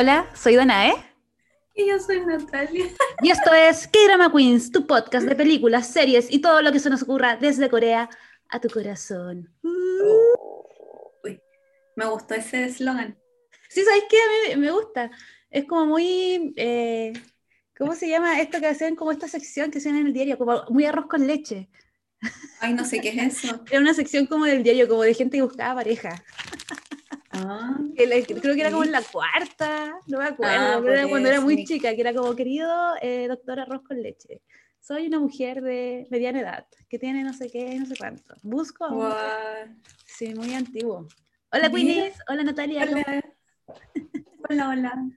Hola, soy Danae. Y yo soy Natalia. Y esto es K-Drama Queens, tu podcast de películas, series y todo lo que se nos ocurra desde Corea a tu corazón. Uy, me gustó ese eslogan. Sí, ¿sabes qué? A mí me gusta. Es como muy... eh, ¿Cómo se llama esto que hacen como esta sección que hacen en el diario? Como muy arroz con leche. Ay, no sé qué es eso. Era una sección como del diario, como de gente que buscaba pareja. Ah, creo que era como en la cuarta, no me acuerdo, Ah, era cuando era muy mi- chica, que era como querido eh, doctor arroz con leche. Soy una mujer de mediana edad, que tiene no sé qué, no sé cuánto. Busco a guau. Sí, muy antiguo. Hola. Queenies. Hola, Natalia. ¿cómo Hola. Hola,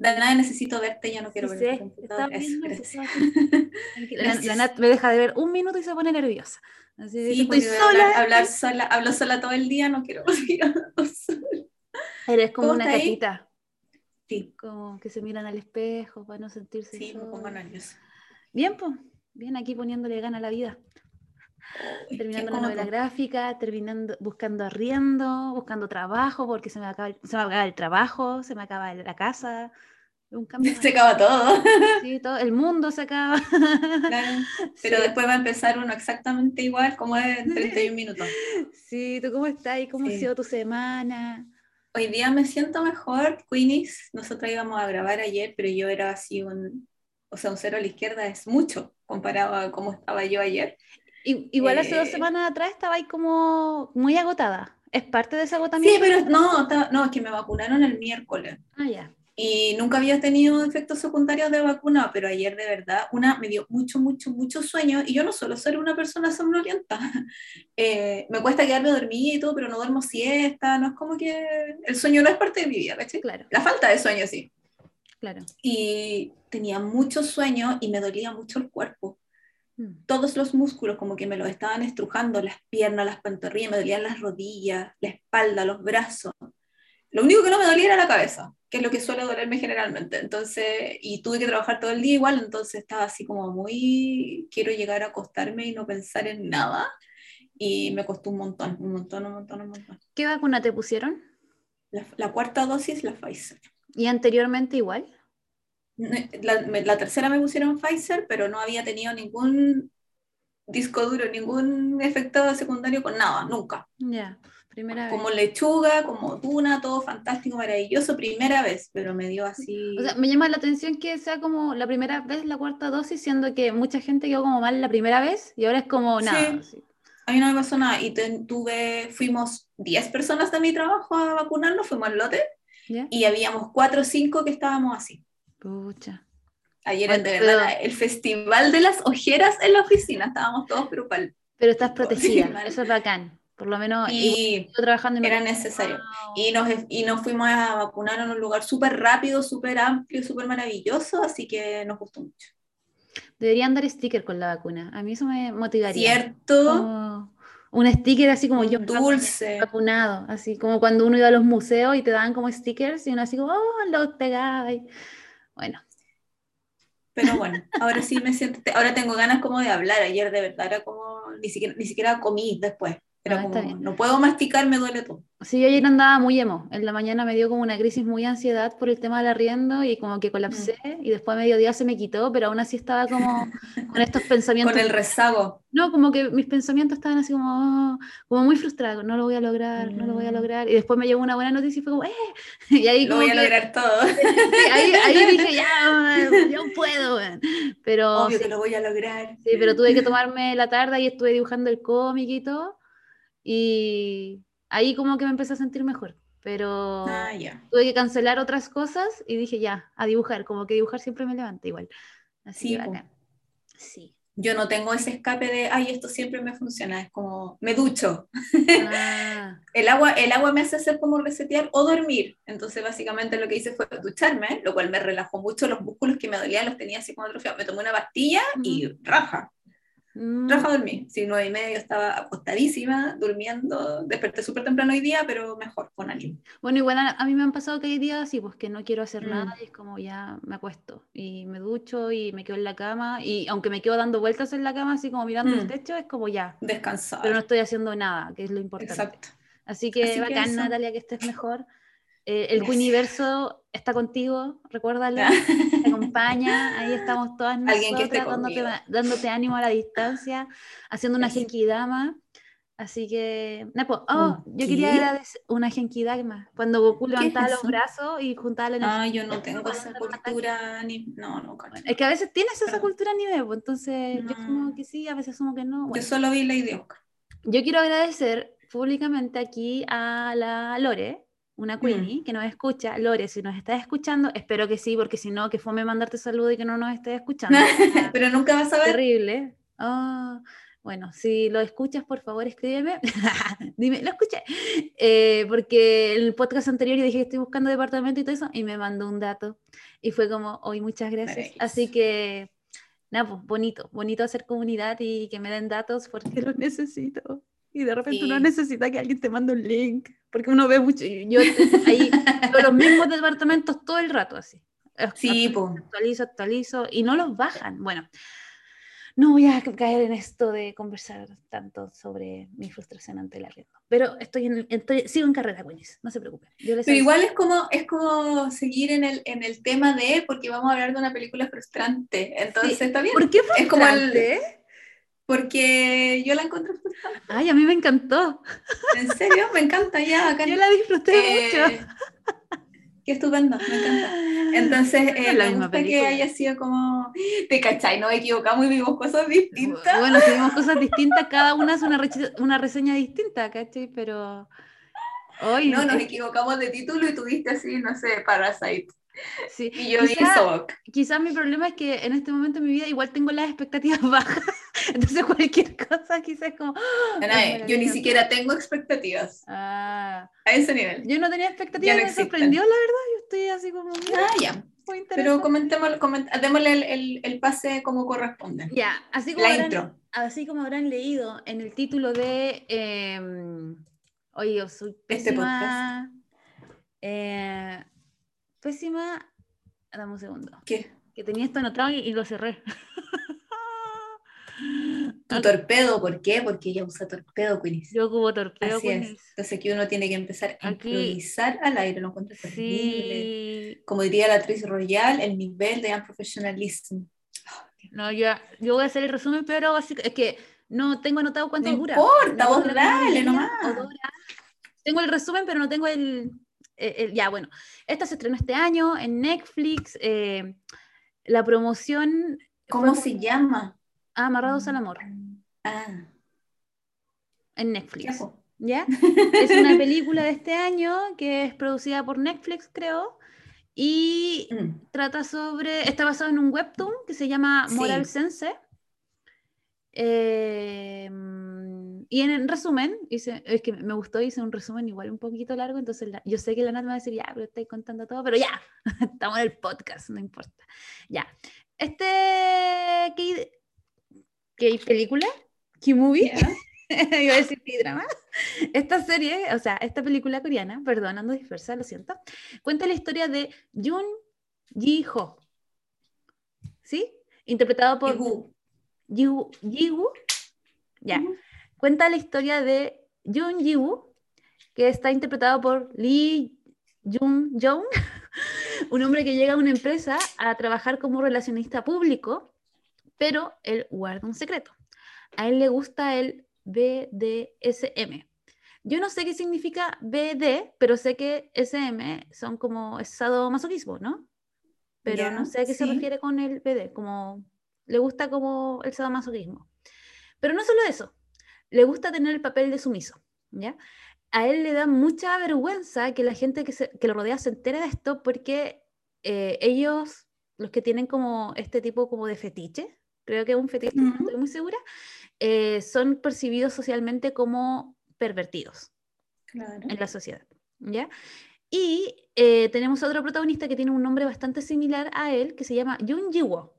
hola. Danae, necesito verte, ya no quiero Sí, ver sé, tu computador. estaba Eso, viendo, gracias. estaba viendo. Tranquila, La, la. Nat me deja de ver un minuto y se pone nerviosa. Así Sí, estoy a sola. hablar, hablar sola, hablo sola todo el día, no quiero sola. Eres como ¿Cómo una gatita, Sí, como que se miran al espejo para no sentirse sí, me pongo nerviosa. Bien, pues, bien aquí poniéndole gana a la vida. Terminando la novela gráfica, terminando, buscando arriendo, buscando trabajo, porque se me acaba el, se me acaba el trabajo, se me acaba la casa. Un cambio. Se acaba todo. Sí, todo, el mundo se acaba. Claro. Pero Sí. después va a empezar uno exactamente igual, como es en 31 minutos. Sí, ¿tú cómo estás? ¿Y cómo ha sido tu semana? Hoy día me siento mejor, Queenies. Nosotros íbamos a grabar ayer, pero yo era así un, o sea, un cero a la izquierda es mucho comparado a cómo estaba yo ayer. I- Igual hace dos Eh. semanas atrás estaba ahí como muy agotada. ¿Es parte de ese Sí, agotamiento? pero no, no, es que me vacunaron el miércoles Ah, ya. y nunca había tenido efectos secundarios de vacuna, pero ayer de verdad, una me dio mucho, mucho, mucho sueño y yo no suelo ser una persona somnolienta. Eh, me cuesta quedarme dormida y todo, pero no duermo siesta, no es como que el sueño no es parte de mi vida, ¿cachai? Claro, La falta de sueño sí. claro. y tenía mucho sueño y me dolía mucho el cuerpo. Todos los músculos como que me los estaban estrujando, las piernas, las pantorrillas, me dolían las rodillas, la espalda, los brazos. Lo único que no me dolía era la cabeza, que es lo que suele dolerme generalmente. Entonces, y tuve que trabajar todo el día igual, entonces estaba así como muy, quiero llegar a acostarme y no pensar en nada. Y me costó un montón, un montón, un montón, un montón. ¿Qué vacuna te pusieron? La, la cuarta dosis, la Pfizer. ¿Y anteriormente igual? La, la tercera me pusieron Pfizer, pero no había tenido ningún disco duro, ningún efecto secundario con nada, nunca. Ya, primera vez. Como lechuga, como tuna, todo fantástico, maravilloso, primera vez, pero me dio así. O sea, me llama la atención que sea como la primera vez la cuarta dosis, siendo que mucha gente quedó como mal la primera vez y ahora es como nada. sí. a mí no me pasó nada. Y tuve, fuimos 10 personas de mi trabajo a vacunarnos, fuimos al lote, ¿Ya? y habíamos 4 o 5 que estábamos así. Pucha. Ayer, Bueno, de pero- verdad, la- el festival de las ojeras en la oficina, estábamos todos grupal. Pero estás Sí, protegida, mal. eso es bacán. Por lo menos Y yo trabajando me era necesario. wow. Y nos, y nos fuimos a vacunar en un lugar súper rápido, súper amplio, súper maravilloso, así que nos gustó mucho. Deberían dar sticker con la vacuna. A mí eso me motivaría. ¿Cierto? Como un sticker así como yo Dulce. vacunado, así como cuando uno iba a los museos y te daban como stickers y uno así como, oh, los pegaba. y- Bueno, Pero bueno, ahora sí me siento, ahora tengo ganas como de hablar. Ayer de verdad era como, ni siquiera, ni siquiera comí después. Era Ah, está como, bien. no puedo masticar, me duele todo. sí, yo ayer andaba muy emo. En la mañana me dio como una crisis muy ansiedad por el tema del arriendo y como que colapsé Mm. y después a mediodía se me quitó, pero aún así estaba como con estos pensamientos. Con el rezago. No, como que mis pensamientos estaban así como, oh, como muy frustrados, no lo voy a lograr, no lo voy a Mm. lograr. Y después me llegó una buena noticia y fue como, ¡eh! Y ahí Lo como voy a que- lograr todo. sí, ahí, ahí dije, ya, yo puedo. weón". Pero Obvio sí, que lo voy a lograr. sí, pero tuve que tomarme la tarde y estuve dibujando el cómic y todo. Y ahí como que me empecé a sentir mejor. Pero Ah, tuve que cancelar otras cosas y dije, ya, a dibujar, como que dibujar siempre me levanta igual. Así Sí, que. Sí. Yo no tengo ese escape de, ay, esto siempre me funciona. Es como, me ducho. Ah, El agua, el agua me hace hacer como resetear o dormir. Entonces, básicamente lo que hice fue ducharme, lo cual me relajó mucho. Los músculos que me dolían los tenía así como atrofiados. Me tomé una pastilla y raja. Mm, Raja dormí. Sí, nueve y media yo estaba acostadísima, durmiendo. Desperté súper temprano hoy día, pero mejor, con ánimo. Bueno, igual a, a mí me han pasado que hay días así, pues que no quiero hacer Mm. nada y es como ya me acuesto y me ducho y me quedo en la cama y aunque me quedo dando vueltas en la cama así como mirando el Mm. techo, es como ya, Descansar. pero no estoy haciendo nada, que es lo importante. Exacto. Así que Así que bacán, eso. Natalia, que estés mejor. Eh, el universo está contigo, recuérdalo, acompaña, ahí estamos todas Alguien que esté nosotras dándote, dándote ánimo a la distancia, haciendo una genkidama. Así que, oh, ¿Un yo quería agradecer una genkidama, cuando Goku ¿Qué es levantaba los brazos y juntaba la energía. Ah, yo no tengo esa cultura ni. No, no, cacho. Es que a veces tienes esa Perdón. cultura anime, pues, entonces yo No. como que sí, a veces como que no. Yo Bueno, solo vi Lady Oscar. yo quiero agradecer públicamente aquí a la Lore, una Mm. Queenie, que nos escucha. Lore, si nos estás escuchando, espero que sí, porque si no, que fome mandarte saludo y que no nos estés escuchando. Pero nunca vas a ver. Terrible. Ah, bueno, si lo escuchas, por favor, escríbeme. Dime, lo escuché. Eh, porque el podcast anterior yo dije que estoy buscando departamento y todo eso, y me mandó un dato. Y fue como, hoy muchas gracias. Así que, nada, pues bonito, bonito hacer comunidad y que me den datos porque los necesito. Y de repente uno Sí. necesita que alguien te mande un link, porque uno ve mucho. Yo ahí veo los mismos departamentos todo el rato, así. Sí, po. Actualizo, actualizo, y no los bajan. Bueno, no voy a caer en esto de conversar tanto sobre mi frustración ante el arriendo. Pero estoy en, estoy, sigo en carrera, Quenis, no se preocupen. Yo les Pero igual es como, es como seguir en el, en el tema de, porque vamos a hablar de una película frustrante. Entonces Sí. está bien. ¿Por qué Es como el- frustrante? Porque yo la encontré frustrante. Ay, a mí me encantó. En serio, me encanta ya. Yo la disfruté Eh, mucho. Qué estupendo, me encanta. Entonces, eh, la me gusta que haya sido como, te cachai, nos equivocamos y vimos cosas distintas. Bueno, si vimos cosas distintas, cada una es una, reseña distinta, ¿cachai? Pero. Hoy, No, nos equivocamos de título y tuviste así, no sé, Parasite. sí. Y yo Quizá- Sobok. quizás mi problema es que en este momento de mi vida igual tengo las expectativas bajas. Entonces cualquier cosa quizás como... ¡ah! Yo ni siquiera tengo expectativas Ah, a ese nivel. yo no tenía expectativas, no me sorprendió la verdad. Yo estoy así como... Ah, ya. muy. Pero comentémoslo, coment- démosle el, el- el pase como corresponde. Ya, así como, La habrán, intro. así como habrán leído en el título de... eh, oye, yo soy Este pésima... eh, pésima... Dame un segundo. ¿Qué? Que tenía esto anotado y, y lo cerré. Tu torpedo, ¿por qué? Porque ella usa torpedo, Quilis. Yo como torpedo Así es. Entonces aquí uno tiene que empezar a Aquí- improvisar al aire, lo encuentro terrible. Sí. Como diría la actriz royal, el nivel de unprofessionalism. No, yo, yo voy a hacer el resumen, pero así, es que no tengo anotado cuánto No dura. importa, No vos tengo dale nomás. Tengo el resumen, pero no tengo el, el- el- Ya, bueno. Esta se estrenó este año en Netflix. eh, la promoción. ¿Cómo se llama? Amarrados al Amor, Ah, en Netflix. ¿Ya? Es una película de este año que es producida por Netflix, creo. Y Mm. trata sobre, está basado en un webtoon que se llama Sí. Moral Sense. Eh, y en, en resumen, hice, es que me gustó, hice un resumen igual un poquito largo, entonces la- yo sé que la Nat me va a decir, ya, pero estáis contando todo, pero ya, estamos en el podcast, no importa. Ya, este, ¿qué, qué película? ¿Qué movie? Iba a decir qué drama. Esta serie, o sea, esta película coreana, perdón, ando dispersa, lo siento, cuenta la historia de Jun Ji-ho. ¿Sí? Interpretado por Igu. Ji-woo. Ji-woo. Ya. Cuenta la historia de Jun Ji-woo, que está interpretado por Lee Jun Jong, un hombre que llega a una empresa a trabajar como relacionista público, pero él guarda un secreto. A él le gusta el BDSM. Yo no sé qué significa BD, pero sé que SM son como sadomasoquismo, ¿no? Pero no sé a qué se refiere con el BD, como le gusta como el sadomasoquismo. Pero no solo eso, le gusta tener el papel de sumiso, ¿ya? A él le da mucha vergüenza que la gente que, se- que lo rodea se entere de esto porque eh, ellos, los que tienen como este tipo como de fetiche, creo que es un fetiche, no estoy muy segura, eh, son percibidos socialmente como pervertidos Claro. en la sociedad, ¿ya? Y eh, tenemos otro protagonista que tiene un nombre bastante similar a él, que se llama Jun Ji-woo,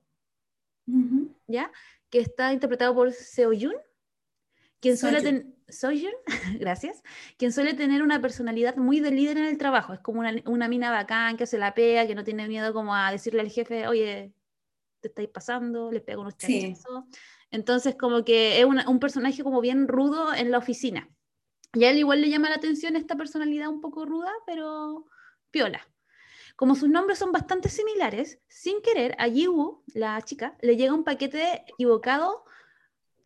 Ujú. ¿ya? Que está interpretado por Seo Yun, quien suele tener... Soyun, gracias. Quien suele tener una personalidad muy de líder en el trabajo. Es como una, una mina bacán que se la pega, que no tiene miedo como a decirle al jefe, oye, te estáis pasando, le pego unos Sí. chanchazos. Entonces, como que es una- un personaje como bien rudo en la oficina. Y a él igual le llama la atención esta personalidad un poco ruda, pero piola. Como sus nombres son bastante similares, sin querer, a Yiwu, la chica, le llega un paquete equivocado,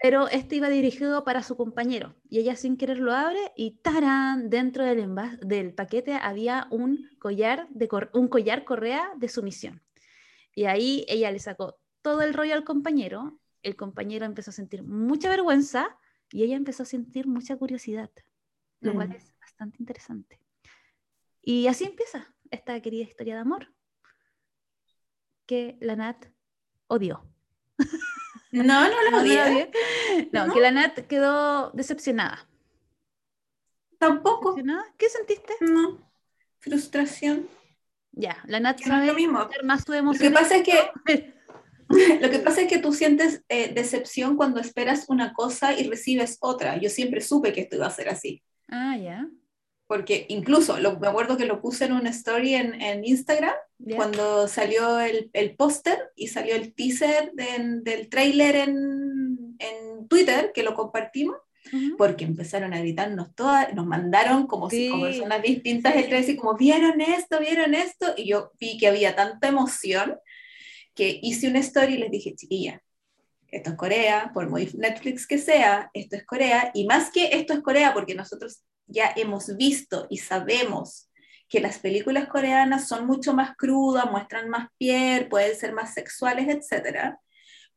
pero este iba dirigido para su compañero. Y ella sin querer lo abre y ¡tarán! Dentro del, del paquete había un collar, de un collar correa de sumisión. Y ahí ella le sacó todo el rollo al compañero, el compañero empezó a sentir mucha vergüenza y ella empezó a sentir mucha curiosidad, lo cual mm. es bastante interesante. Y así empieza esta querida historia de amor que la Nat odió. No, no la odié. No, que la Nat quedó decepcionada. Tampoco. ¿Qué sentiste? No, frustración. Ya, la Nat sabe lo mismo. más su emoción. Lo que pasa es que Lo que pasa es que tú sientes eh, decepción cuando esperas una cosa y recibes otra. Yo siempre supe que esto iba a ser así. Ah, ya. Porque incluso lo, me acuerdo que lo puse en una story en, en Instagram cuando salió el, el póster y salió el teaser del trailer en, en, Twitter, que lo compartimos, porque empezaron a gritarnos todas, nos mandaron como si como personas distintas el trailer, y como vieron esto, vieron esto, y yo vi que había tanta emoción que hice una story y les dije, chiquilla, esto es Corea, por muy Netflix que sea, esto es Corea, y más que esto es Corea, porque nosotros ya hemos visto y sabemos que las películas coreanas son mucho más crudas, muestran más piel, pueden ser más sexuales, etc.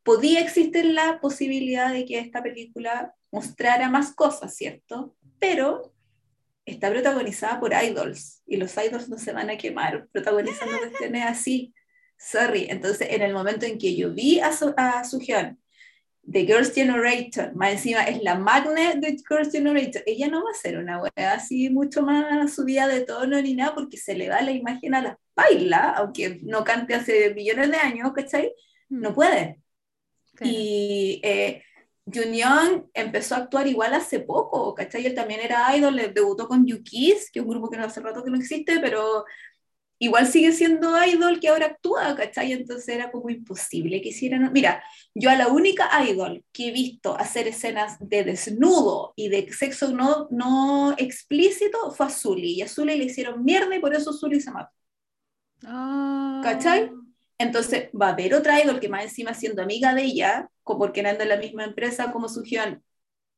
Podía existir la posibilidad de que esta película mostrara más cosas, ¿cierto? Pero está protagonizada por idols y los idols no se van a quemar protagonizando cuestiones así. Sorry. Entonces, en el momento en que yo vi a, su, a de Girls' Generation, más encima es la magna de Girls' Generation, ella no va a ser una wea así mucho más subida de tono ni nada, porque se le da la imagen a la baila, aunque no cante hace millones de años, ¿cachai? No puede. Y eh, Junion empezó a actuar igual hace poco, ¿cachai? Él también era idol, debutó con Yukis, que es un grupo que no hace rato que no existe, pero igual sigue siendo idol que ahora actúa, ¿cachai? Entonces era como imposible que hicieran... Mira, yo a la única idol que he visto hacer escenas de desnudo y de sexo no, no explícito fue a Zully, y a Zully le hicieron mierda y por eso Zully se mató. Ah. ¿Cachai? Entonces va a haber otra idol que más encima siendo amiga de ella, porque anda en la misma empresa como su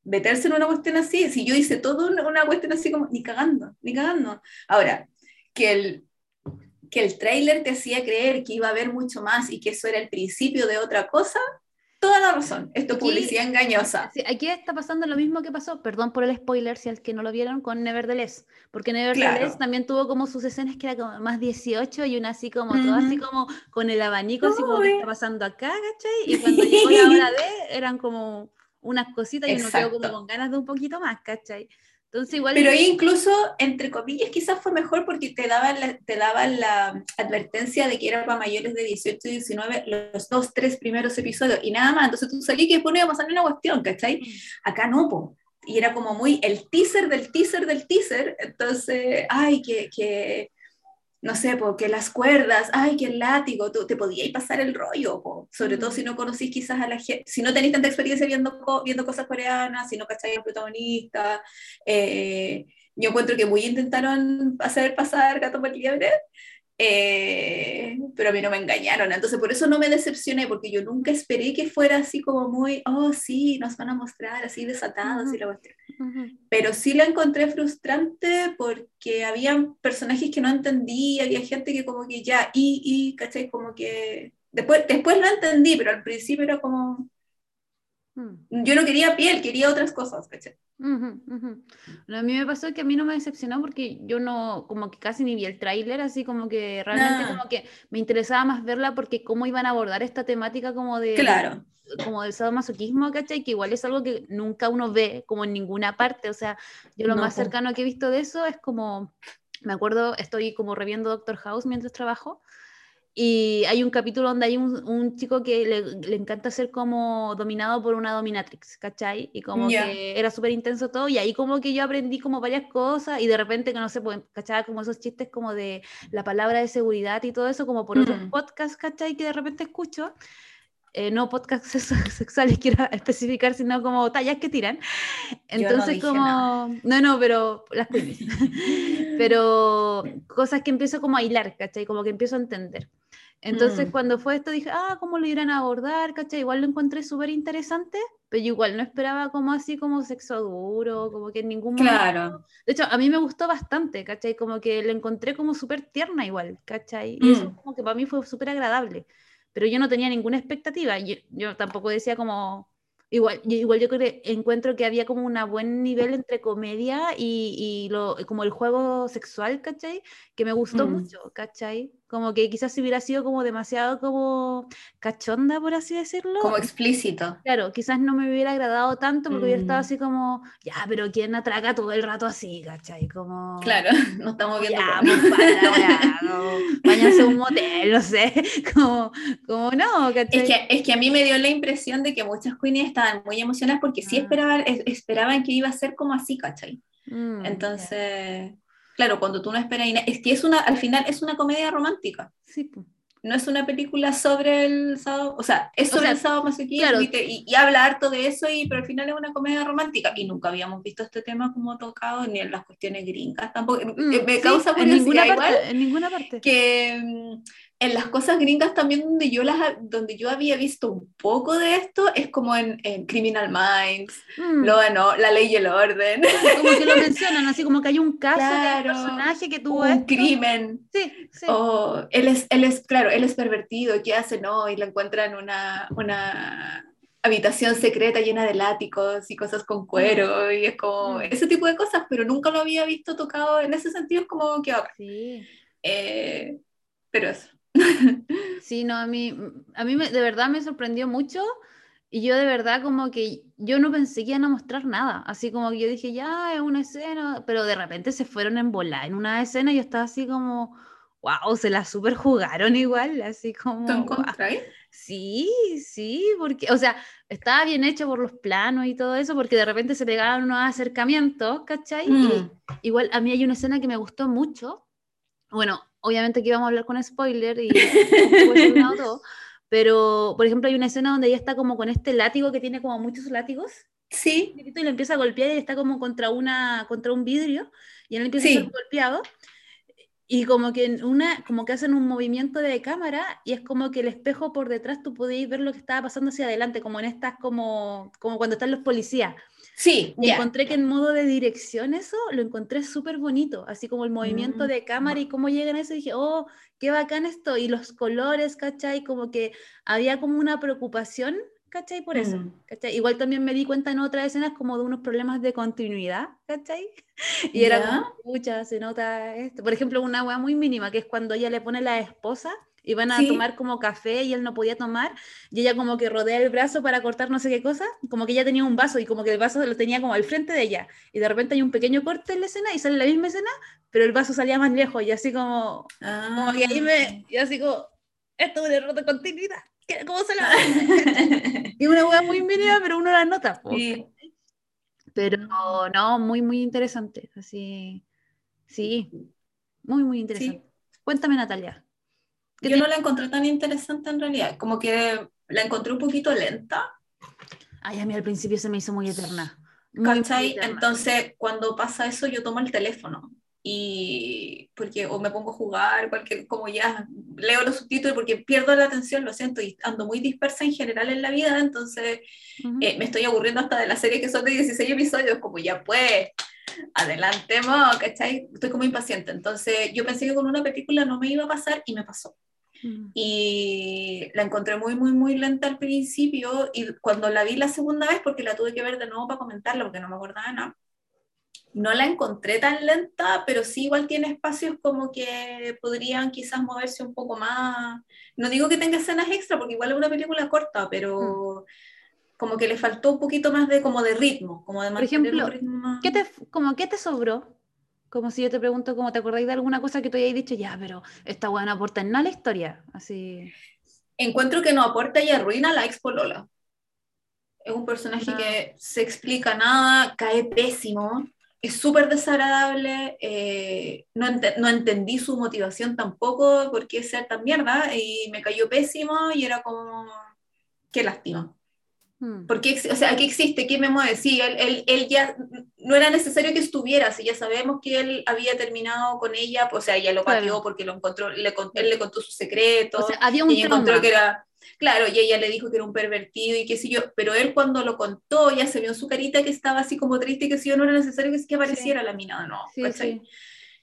meterse en una cuestión así, si yo hice todo una, cuestión así como, ni cagando, ni cagando. Ahora, que el que el tráiler te hacía creer que iba a haber mucho más y que eso era el principio de otra cosa, toda la razón. Esto es publicidad engañosa. Sí, aquí está pasando lo mismo que pasó, perdón por el spoiler si al que no lo vieron, con Nevertheless. Porque Nevertheless también tuvo como sus escenas que era como más 18 y una así como, todo así como con el abanico, así como que está pasando acá, ¿cachai? Y cuando llegó la hora de, eran como unas cositas y uno quedó como con ganas de un poquito más, ¿cachai? Pero incluso, entre comillas, quizás fue mejor porque te daban, la, te daban la advertencia de que era para mayores de 18 y 19 los dos, tres primeros episodios y nada más. Entonces tú salías que después a pasar una cuestión, ¿cachai? Mm. Acá no, po. Y era como muy el teaser del teaser del teaser. Entonces, ay, que, que no sé, porque las cuerdas, ay, que el látigo, tú, te podíais pasar el rollo, sobre todo si no conocís quizás a la gente, si no tenéis tanta experiencia viendo, viendo cosas coreanas, si no cacháis al protagonista. Eh, yo encuentro que muy intentaron hacer pasar gato por liebre, eh, pero a mí no me engañaron, entonces por eso no me decepcioné, porque yo nunca esperé que fuera así como muy, oh sí, nos van a mostrar así desatados y la cuestión. Pero sí la encontré frustrante porque había personajes que no entendí, había gente que como que ya, y, y, ¿cachai? Como que después, después lo entendí, pero al principio era como. Yo no quería piel, quería otras cosas, ¿cachai? a mí me pasó que a mí no me decepcionó porque yo no, como que casi ni vi el tráiler, así como que realmente como que me interesaba más verla porque cómo iban a abordar esta temática como de... Claro. Como del sadomasoquismo, ¿cachai? Que igual es algo que nunca uno ve como en ninguna parte, o sea, yo lo más cercano que he visto de eso es como, me acuerdo, estoy como reviendo Doctor House mientras trabajo, y hay un capítulo donde hay un, un chico que le, le, encanta ser como dominado por una dominatrix, ¿cachai? Y como que era súper intenso todo, y ahí como que yo aprendí como varias cosas, y de repente que no sé, pues, ¿cachai? Como esos chistes como de la palabra de seguridad y todo eso, como por otros mm. podcasts, ¿cachai? Que de repente escucho. eh, no podcast sexuales quiero especificar, sino como tallas que tiran. Entonces, como. No, no, pero las pero cosas que empiezo como a hilar, ¿cachai? Como que empiezo a entender. Entonces, mm. cuando fue esto, dije, ah, ¿cómo lo irán a abordar? ¿cachai? Igual lo encontré súper interesante, pero igual no esperaba como así, como sexo duro, como que en ningún momento. Claro. De hecho, a mí me gustó bastante, ¿cachai? Como que lo encontré como súper tierna igual, ¿cachai? Y eso mm. como que para mí fue súper agradable pero yo no tenía ninguna expectativa. Yo, yo tampoco decía como, igual, yo, igual yo creo que encuentro que había como un buen nivel entre comedia y, y lo, como el juego sexual, ¿cachai? Que me gustó mm. mucho, ¿cachai? Como que quizás si hubiera sido como demasiado como cachonda, por así decirlo. Como explícito. Claro, quizás no me hubiera agradado tanto porque hubiera estado mm. así como, ya, pero ¿quién atraca todo el rato así, cachai? Como... Claro, no estamos viendo. Ya, pues un motel, no sé, como, como no, ¿cachai? Es que, es que a mí me dio la impresión de que muchas queenies estaban muy emocionadas porque sí ah. esperaban, esperaban que iba a ser como así, cachai. Mm, Entonces claro, cuando tú no esperas, es que es una, al final es una comedia romántica. Sí. No es una película sobre el sábado, o sea, es sobre el sábado más claro. y, y, habla harto de eso, y, pero al final es una comedia romántica. Y nunca habíamos visto este tema como tocado, ni en las cuestiones gringas tampoco. Mm, me causa curiosidad igual. en ninguna parte. Que en las cosas gringas también donde yo, las, donde yo había visto un poco de esto es como en, Criminal Minds, mm. lo, no, La Ley y el Orden. Como que lo mencionan, así como que hay un caso de personaje que tuvo un crimen. Sí, sí. O él es, él es, claro, él es pervertido, ¿qué hace? No, y lo encuentra en una, una habitación secreta llena de látigos y cosas con cuero, mm. y es como mm. ese tipo de cosas, pero nunca lo había visto tocado en ese sentido, es como que ahora. Sí. Eh, pero eso. Sí, no, a mí, a mí de verdad me sorprendió mucho y yo de verdad como que yo no pensé que iban a mostrar nada, así como que yo dije, ya, es una escena, pero de repente se fueron en volar en una escena y yo estaba así como, wow, se la super jugaron igual, así como... ¿Te Sí, sí, porque, o sea, estaba bien hecho por los planos y todo eso, porque de repente se pegaban unos acercamientos, ¿cachai? Y mm. igual a mí hay una escena que me gustó mucho, bueno, obviamente aquí vamos a hablar con spoiler y todo, pero por ejemplo hay una escena donde ella está como con este látigo que tiene como muchos látigos. Sí. Y le empieza a golpear y está como contra, una, contra un vidrio y él empieza a ser golpeado. Y como que, una, como que hacen un movimiento de cámara y es como que el espejo por detrás tú podías ver lo que estaba pasando hacia adelante, como en estas, como, como cuando están los policías. Sí, y encontré que en modo de dirección eso lo encontré súper bonito, así como el movimiento de cámara y cómo llegan a eso, dije, oh, qué bacán esto, y los colores, ¿cachai? Como que había como una preocupación, ¿cachai? Por eso, mm. ¿cachai? Igual también me di cuenta en otras escenas como de unos problemas de continuidad, ¿cachai? Y era como, pucha, se nota esto. Por ejemplo, una hueá muy mínima, que es cuando ella le pone la esposa Iban a tomar como café y él no podía tomar, y ella como que rodea el brazo para cortar no sé qué cosa, como que ella tenía un vaso y como que el vaso lo tenía como al frente de ella, y de repente hay un pequeño corte en la escena y sale la misma escena, pero el vaso salía más lejos, y así como, como que ahí me, y así como, esto es un error de continuidad, ¿cómo se la Y una hueá muy mínima, pero uno la nota. Pero no, muy, muy interesante, así, sí, muy, muy interesante. Cuéntame, Natalia. Yo no la encontré tan interesante en realidad, como que la encontré un poquito lenta. Ay, a mí al principio se me hizo muy eterna. ¿Cachai? Entonces, cuando pasa eso, yo tomo el teléfono y porque o me pongo a jugar, cualquier, como ya leo los subtítulos porque pierdo la atención, lo siento, y ando muy dispersa en general en la vida, entonces eh, me estoy aburriendo hasta de la serie que son de 16 episodios, como ya pues, adelantemos, ¿cachai? Estoy como impaciente, entonces yo pensé que con una película no me iba a pasar y me pasó. Mm. Y la encontré muy, muy, muy lenta al principio y cuando la vi la segunda vez, porque la tuve que ver de nuevo para comentarla, porque no me acordaba de nada, no la encontré tan lenta, pero sí igual tiene espacios como que podrían quizás moverse un poco más. No digo que tenga escenas extra, porque igual es una película corta, pero mm. como que le faltó un poquito más de como de ritmo, como de Por ejemplo, ¿qué te, como, ¿qué te sobró? Como si yo te pregunto, ¿cómo te acordáis de alguna cosa que tú hayas dicho? Ya, pero esta weá no aporta en nada la historia. Así. Encuentro que no aporta y arruina la Expo Lola. Es un personaje que se explica nada, cae pésimo, es súper desagradable, eh, no, no, entendí su motivación tampoco, por qué ser tan mierda, y me cayó pésimo y era como, qué lástima. Hmm. Porque, o sea, ¿qué existe? ¿Qué me mueve? Sí, él, él, ya no era necesario que estuviera, si ya sabemos que él había terminado con ella, o sea, ella lo pateó porque lo encontró, le, él le contó su secreto. O sea, había un y encontró que era, claro, y ella le dijo que era un pervertido y qué sé yo, pero él cuando lo contó ya se vio en su carita que estaba así como triste y que si yo no era necesario que, que apareciera la mina, no, sí,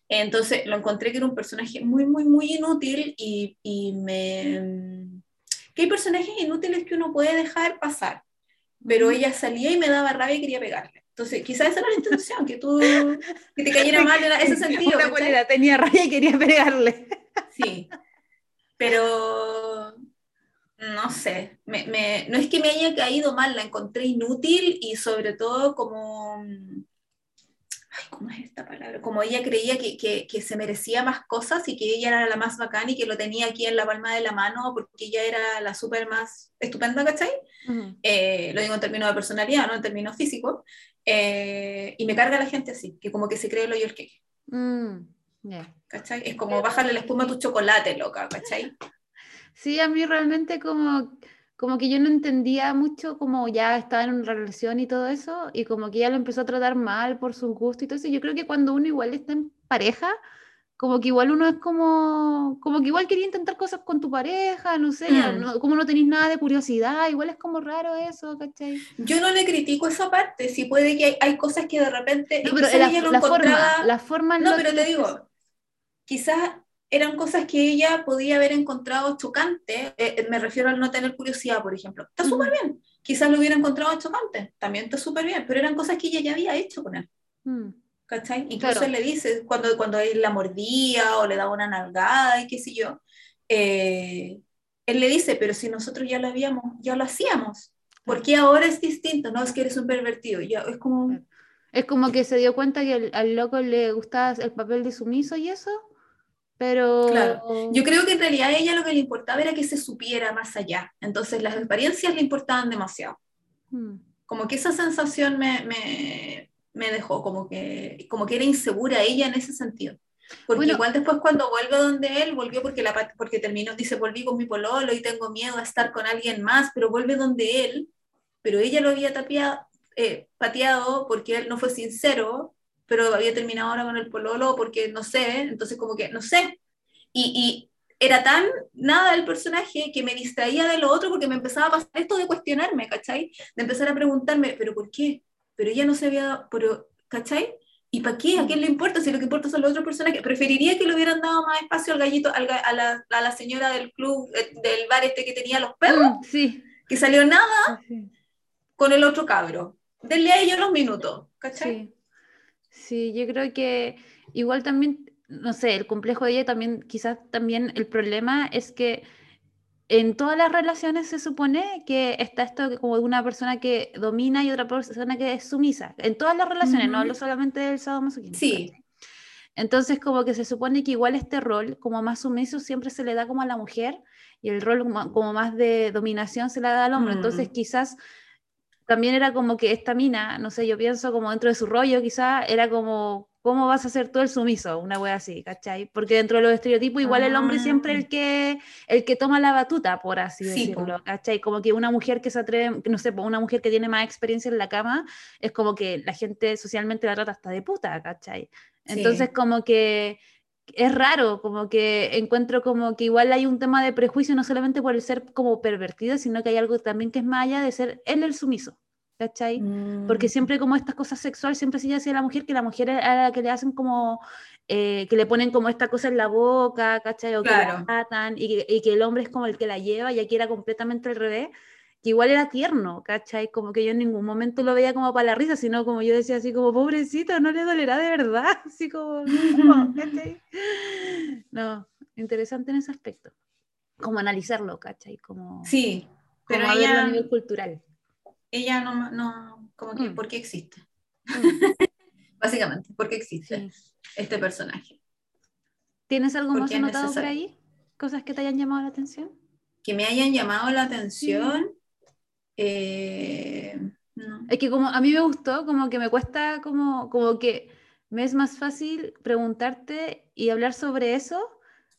Entonces lo encontré que era un personaje muy, muy, muy inútil y, y me... que hay personajes inútiles que uno puede dejar pasar pero ella salía y me daba rabia y quería pegarle. Entonces, quizás esa era la intención, que tú, que te cayera mal en ese sentido. Una tenía rabia y quería pegarle. Sí, pero no sé, me, me, no es que me haya caído mal, la encontré inútil y sobre todo como ¿cómo es esta palabra? Como ella creía que, que, que, se merecía más cosas y que ella era la más bacana y que lo tenía aquí en la palma de la mano porque ella era la súper más estupenda, ¿cachai? Eh, lo digo en términos de personalidad, no en términos físicos. Eh, y me carga la gente así, que como que se cree lo yo el que. Mm, ¿Cachai? Es como bajarle la espuma a tu chocolate, loca, ¿cachai? Sí, a mí realmente como como que yo no entendía mucho como ya estaba en una relación y todo eso, y como que ella lo empezó a tratar mal por sus gustos y todo eso. Yo creo que cuando uno igual está en pareja, como que igual uno es como, como que igual quería intentar cosas con tu pareja, no sé, mm. como no tenéis nada de curiosidad, igual es como raro eso, ¿cachai? Yo no le critico esa parte, si puede que hay, hay cosas que de repente... No, pero la, forma, la forma... No, pero te digo, quizás eran cosas que ella podía haber encontrado chocante, eh, me refiero al no tener curiosidad, por ejemplo. Está súper bien. Quizás lo hubiera encontrado chocante, también está súper bien, pero eran cosas que ella ya había hecho con él. Mm. ¿Cachai? Incluso él le dice, cuando, cuando él la mordía o le daba una nalgada y qué sé yo, eh, él le dice, pero si nosotros ya lo habíamos, ya lo hacíamos, ¿por qué ahora es distinto? No, es que eres un pervertido, ya es como... Es como que se dio cuenta que al loco le gustaba el papel de sumiso y eso, pero... Claro, yo creo que en realidad a ella lo que le importaba era que se supiera más allá. Entonces las apariencias le importaban demasiado. Hmm. Como que esa sensación me, me, me, dejó, como que, como que era insegura ella en ese sentido. Porque igual después cuando vuelve donde él, volvió porque, la, porque terminó, dice, volví con mi pololo y tengo miedo a estar con alguien más, pero vuelve donde él, pero ella lo había tapiado, eh, pateado porque él no fue sincero pero había terminado ahora con el pololo porque no sé, entonces como que no sé. Y, y era tan nada el personaje que me distraía de lo otro porque me empezaba a pasar esto de cuestionarme, ¿cachai? De empezar a preguntarme, ¿pero por qué? Pero ella no se había, pero, ¿cachai? ¿Y para qué? ¿A quién le importa? Si lo que importa son los otros personajes. Preferiría que le hubieran dado más espacio al gallito, a, la, a, la, señora del club, eh, del bar este que tenía los perros. Mm, sí. Que salió nada con el otro cabro. Denle a ellos los minutos, ¿cachai? Sí. Sí, yo creo que igual también, no sé, el complejo de ella también, quizás también el problema es que en todas las relaciones se supone que está esto como de una persona que domina y otra persona que es sumisa. En todas las relaciones, no hablo solamente del sadomasoquismo. Sí. Entonces, como que se supone que igual este rol, como más sumiso, siempre se le da como a la mujer y el rol como, más de dominación se le da al hombre. Entonces, mm. quizás también era como que esta mina, no sé, yo pienso como dentro de su rollo quizá, era como, ¿cómo vas a ser tú el sumiso? Una wea así, ¿cachai? Porque dentro de los estereotipos igual el hombre siempre el ah. que, el que toma la batuta, por así decirlo, ¿cachai? Como que una mujer que se atreve, no sé, una mujer que tiene más experiencia en la cama, es como que la gente socialmente la trata hasta de puta, ¿cachai? Entonces como que es raro, como que encuentro como que igual hay un tema de prejuicio no solamente por el ser como pervertido, sino que hay algo también que es más allá de ser él el sumiso, ¿cachai? Porque mm. siempre como estas cosas sexuales siempre se hacia la mujer, que la mujer es a la que le hacen como, eh, que le ponen como esta cosa en la boca, ¿cachai? O que la matan, y y que el hombre es como el que la lleva y aquí era completamente al revés que igual era tierno, ¿cachai? Como que yo en ningún momento lo veía como para la risa, sino como yo decía así como, pobrecito, no le dolerá de verdad, así como, no, No, interesante en ese aspecto. Como analizarlo, ¿cachai? Como, sí, pero como ella, a nivel cultural. Ella no, no como que, mm. ¿por qué existe? Mm. Básicamente, ¿por qué existe este personaje? ¿Tienes algo más anotado por ahí? ¿Cosas que te hayan llamado la atención? Que me hayan llamado la atención. Eh, es que como a mí me gustó, como que me cuesta, como, como que me es más fácil preguntarte y hablar sobre eso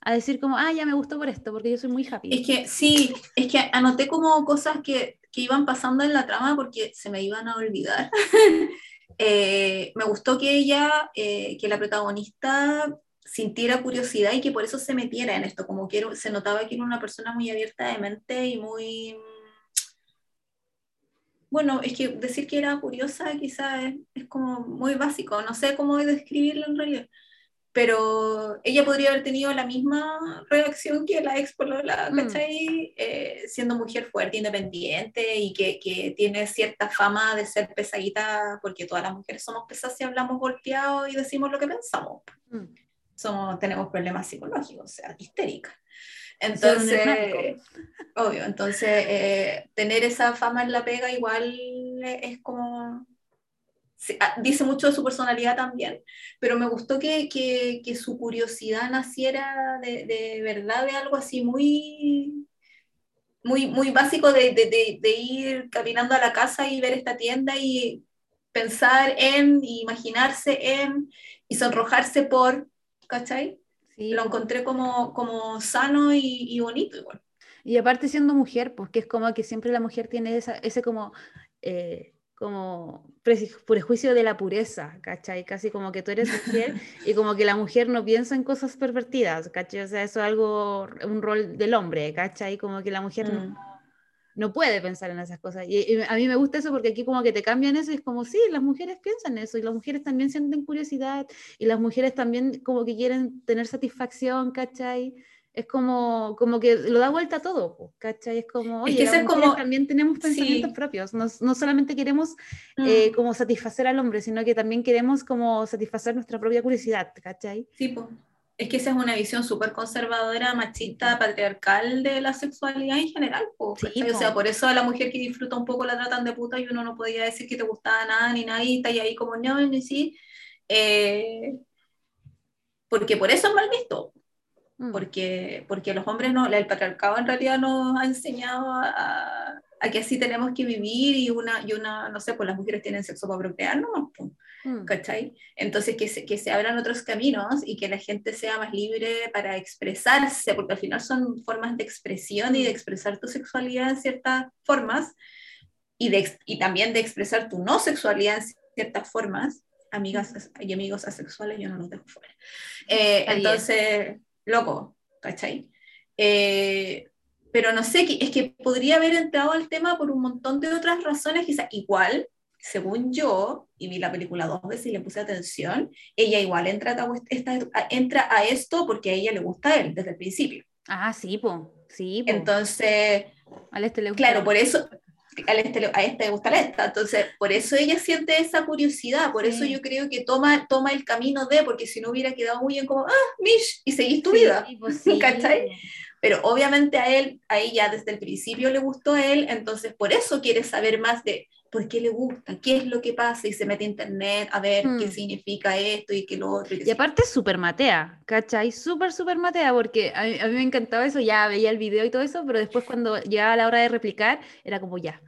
a decir como, ah, ya me gustó por esto, porque yo soy muy happy. Es que sí, es que anoté como cosas que, que iban pasando en la trama porque se me iban a olvidar. Eh, me gustó que ella, eh, que la protagonista sintiera curiosidad y que por eso se metiera en esto, como que se notaba que era una persona muy abierta de mente y muy... Bueno, es que decir que era curiosa quizás es, es como muy básico, no sé cómo describirlo en realidad pero ella podría haber tenido la misma reacción que la ex polola, mm. ¿cachai? Eh, siendo mujer fuerte, independiente y que, que, tiene cierta fama de ser pesadita, porque todas las mujeres somos pesadas si hablamos golpeados y decimos lo que pensamos. Mm. Somos, tenemos problemas psicológicos, o sea, histéricas. Entonces, obvio, entonces eh, tener esa fama en la pega igual es como Ah, dice mucho de su personalidad también, pero me gustó que, que, su curiosidad naciera de, de, verdad de algo así muy, muy, muy básico de, de, ir caminando a la casa y ver esta tienda y pensar en, imaginarse en, y sonrojarse por, ¿cachai? Lo encontré como, como sano y, y bonito igual. Y aparte siendo mujer, porque pues, es como que siempre la mujer tiene esa, ese como... Eh, como prejuicio de la pureza, ¿cachai? Casi como que tú eres mujer y como que la mujer no piensa en cosas pervertidas, ¿cachai? O sea, eso es algo, un rol del hombre, ¿cachai? Como que la mujer no, mm. puede pensar en esas cosas. Y, a mí me gusta eso porque aquí como que te cambian eso y es como, sí, las mujeres piensan eso y las mujeres también sienten curiosidad y las mujeres también como que quieren tener satisfacción, ¿cachai? es como, como que lo da vuelta a todo, ¿cachai? Es como, oye, es como... también tenemos pensamientos propios, no, no, solamente queremos mm. eh, como satisfacer al hombre, sino que también queremos como satisfacer nuestra propia curiosidad, ¿cachai? Sí, pues. Es que esa es una visión súper conservadora, machista, patriarcal de la sexualidad en general. o sea, por eso a la mujer que disfruta un poco la tratan de puta y uno no podía decir que te gustaba nada ni nada y ahí como no, ni sí. Eh, porque por eso es mal visto. Mm. porque, porque los hombres, no, el patriarcado en realidad nos ha enseñado a, a, que así tenemos que vivir y una, y una, no sé, pues las mujeres tienen sexo para procrear, ¿no? Mm. ¿Cachai? Entonces que se, que se abran otros caminos y que la gente sea más libre para expresarse, porque al final son formas de expresión y de expresar tu sexualidad en ciertas formas y, de, y también de expresar tu no sexualidad en ciertas formas. Amigas y amigos asexuales, yo no los dejo fuera. Eh, entonces, loco, ¿cachai? Eh, pero no sé, es que podría haber entrado al tema por un montón de otras razones, quizá igual, según yo, y vi la película dos veces y le puse atención, ella igual entra a, entra a esto porque a ella le gusta a él desde el principio. Ah, sí, pues, sí. Entonces, este le gusta claro, por eso, este a este, le gusta la esta. Entonces, por eso ella siente esa curiosidad, por eso yo creo que toma, toma el camino de, porque si no hubiera quedado muy bien como, ah, Mish, y seguís tu vida. Pues ¿Cachai? Pero obviamente a él, a ella desde el principio le gustó a él, entonces por eso quiere saber más de por qué le gusta, qué es lo que pasa, y se mete a internet a ver qué hmm. significa esto y qué lo otro. Y, aparte es súper matea, ¿cachai? Súper, súper matea, porque a mí, a mí, me encantaba eso, ya veía el video y todo eso, pero después cuando llegaba la hora de replicar, era como ya,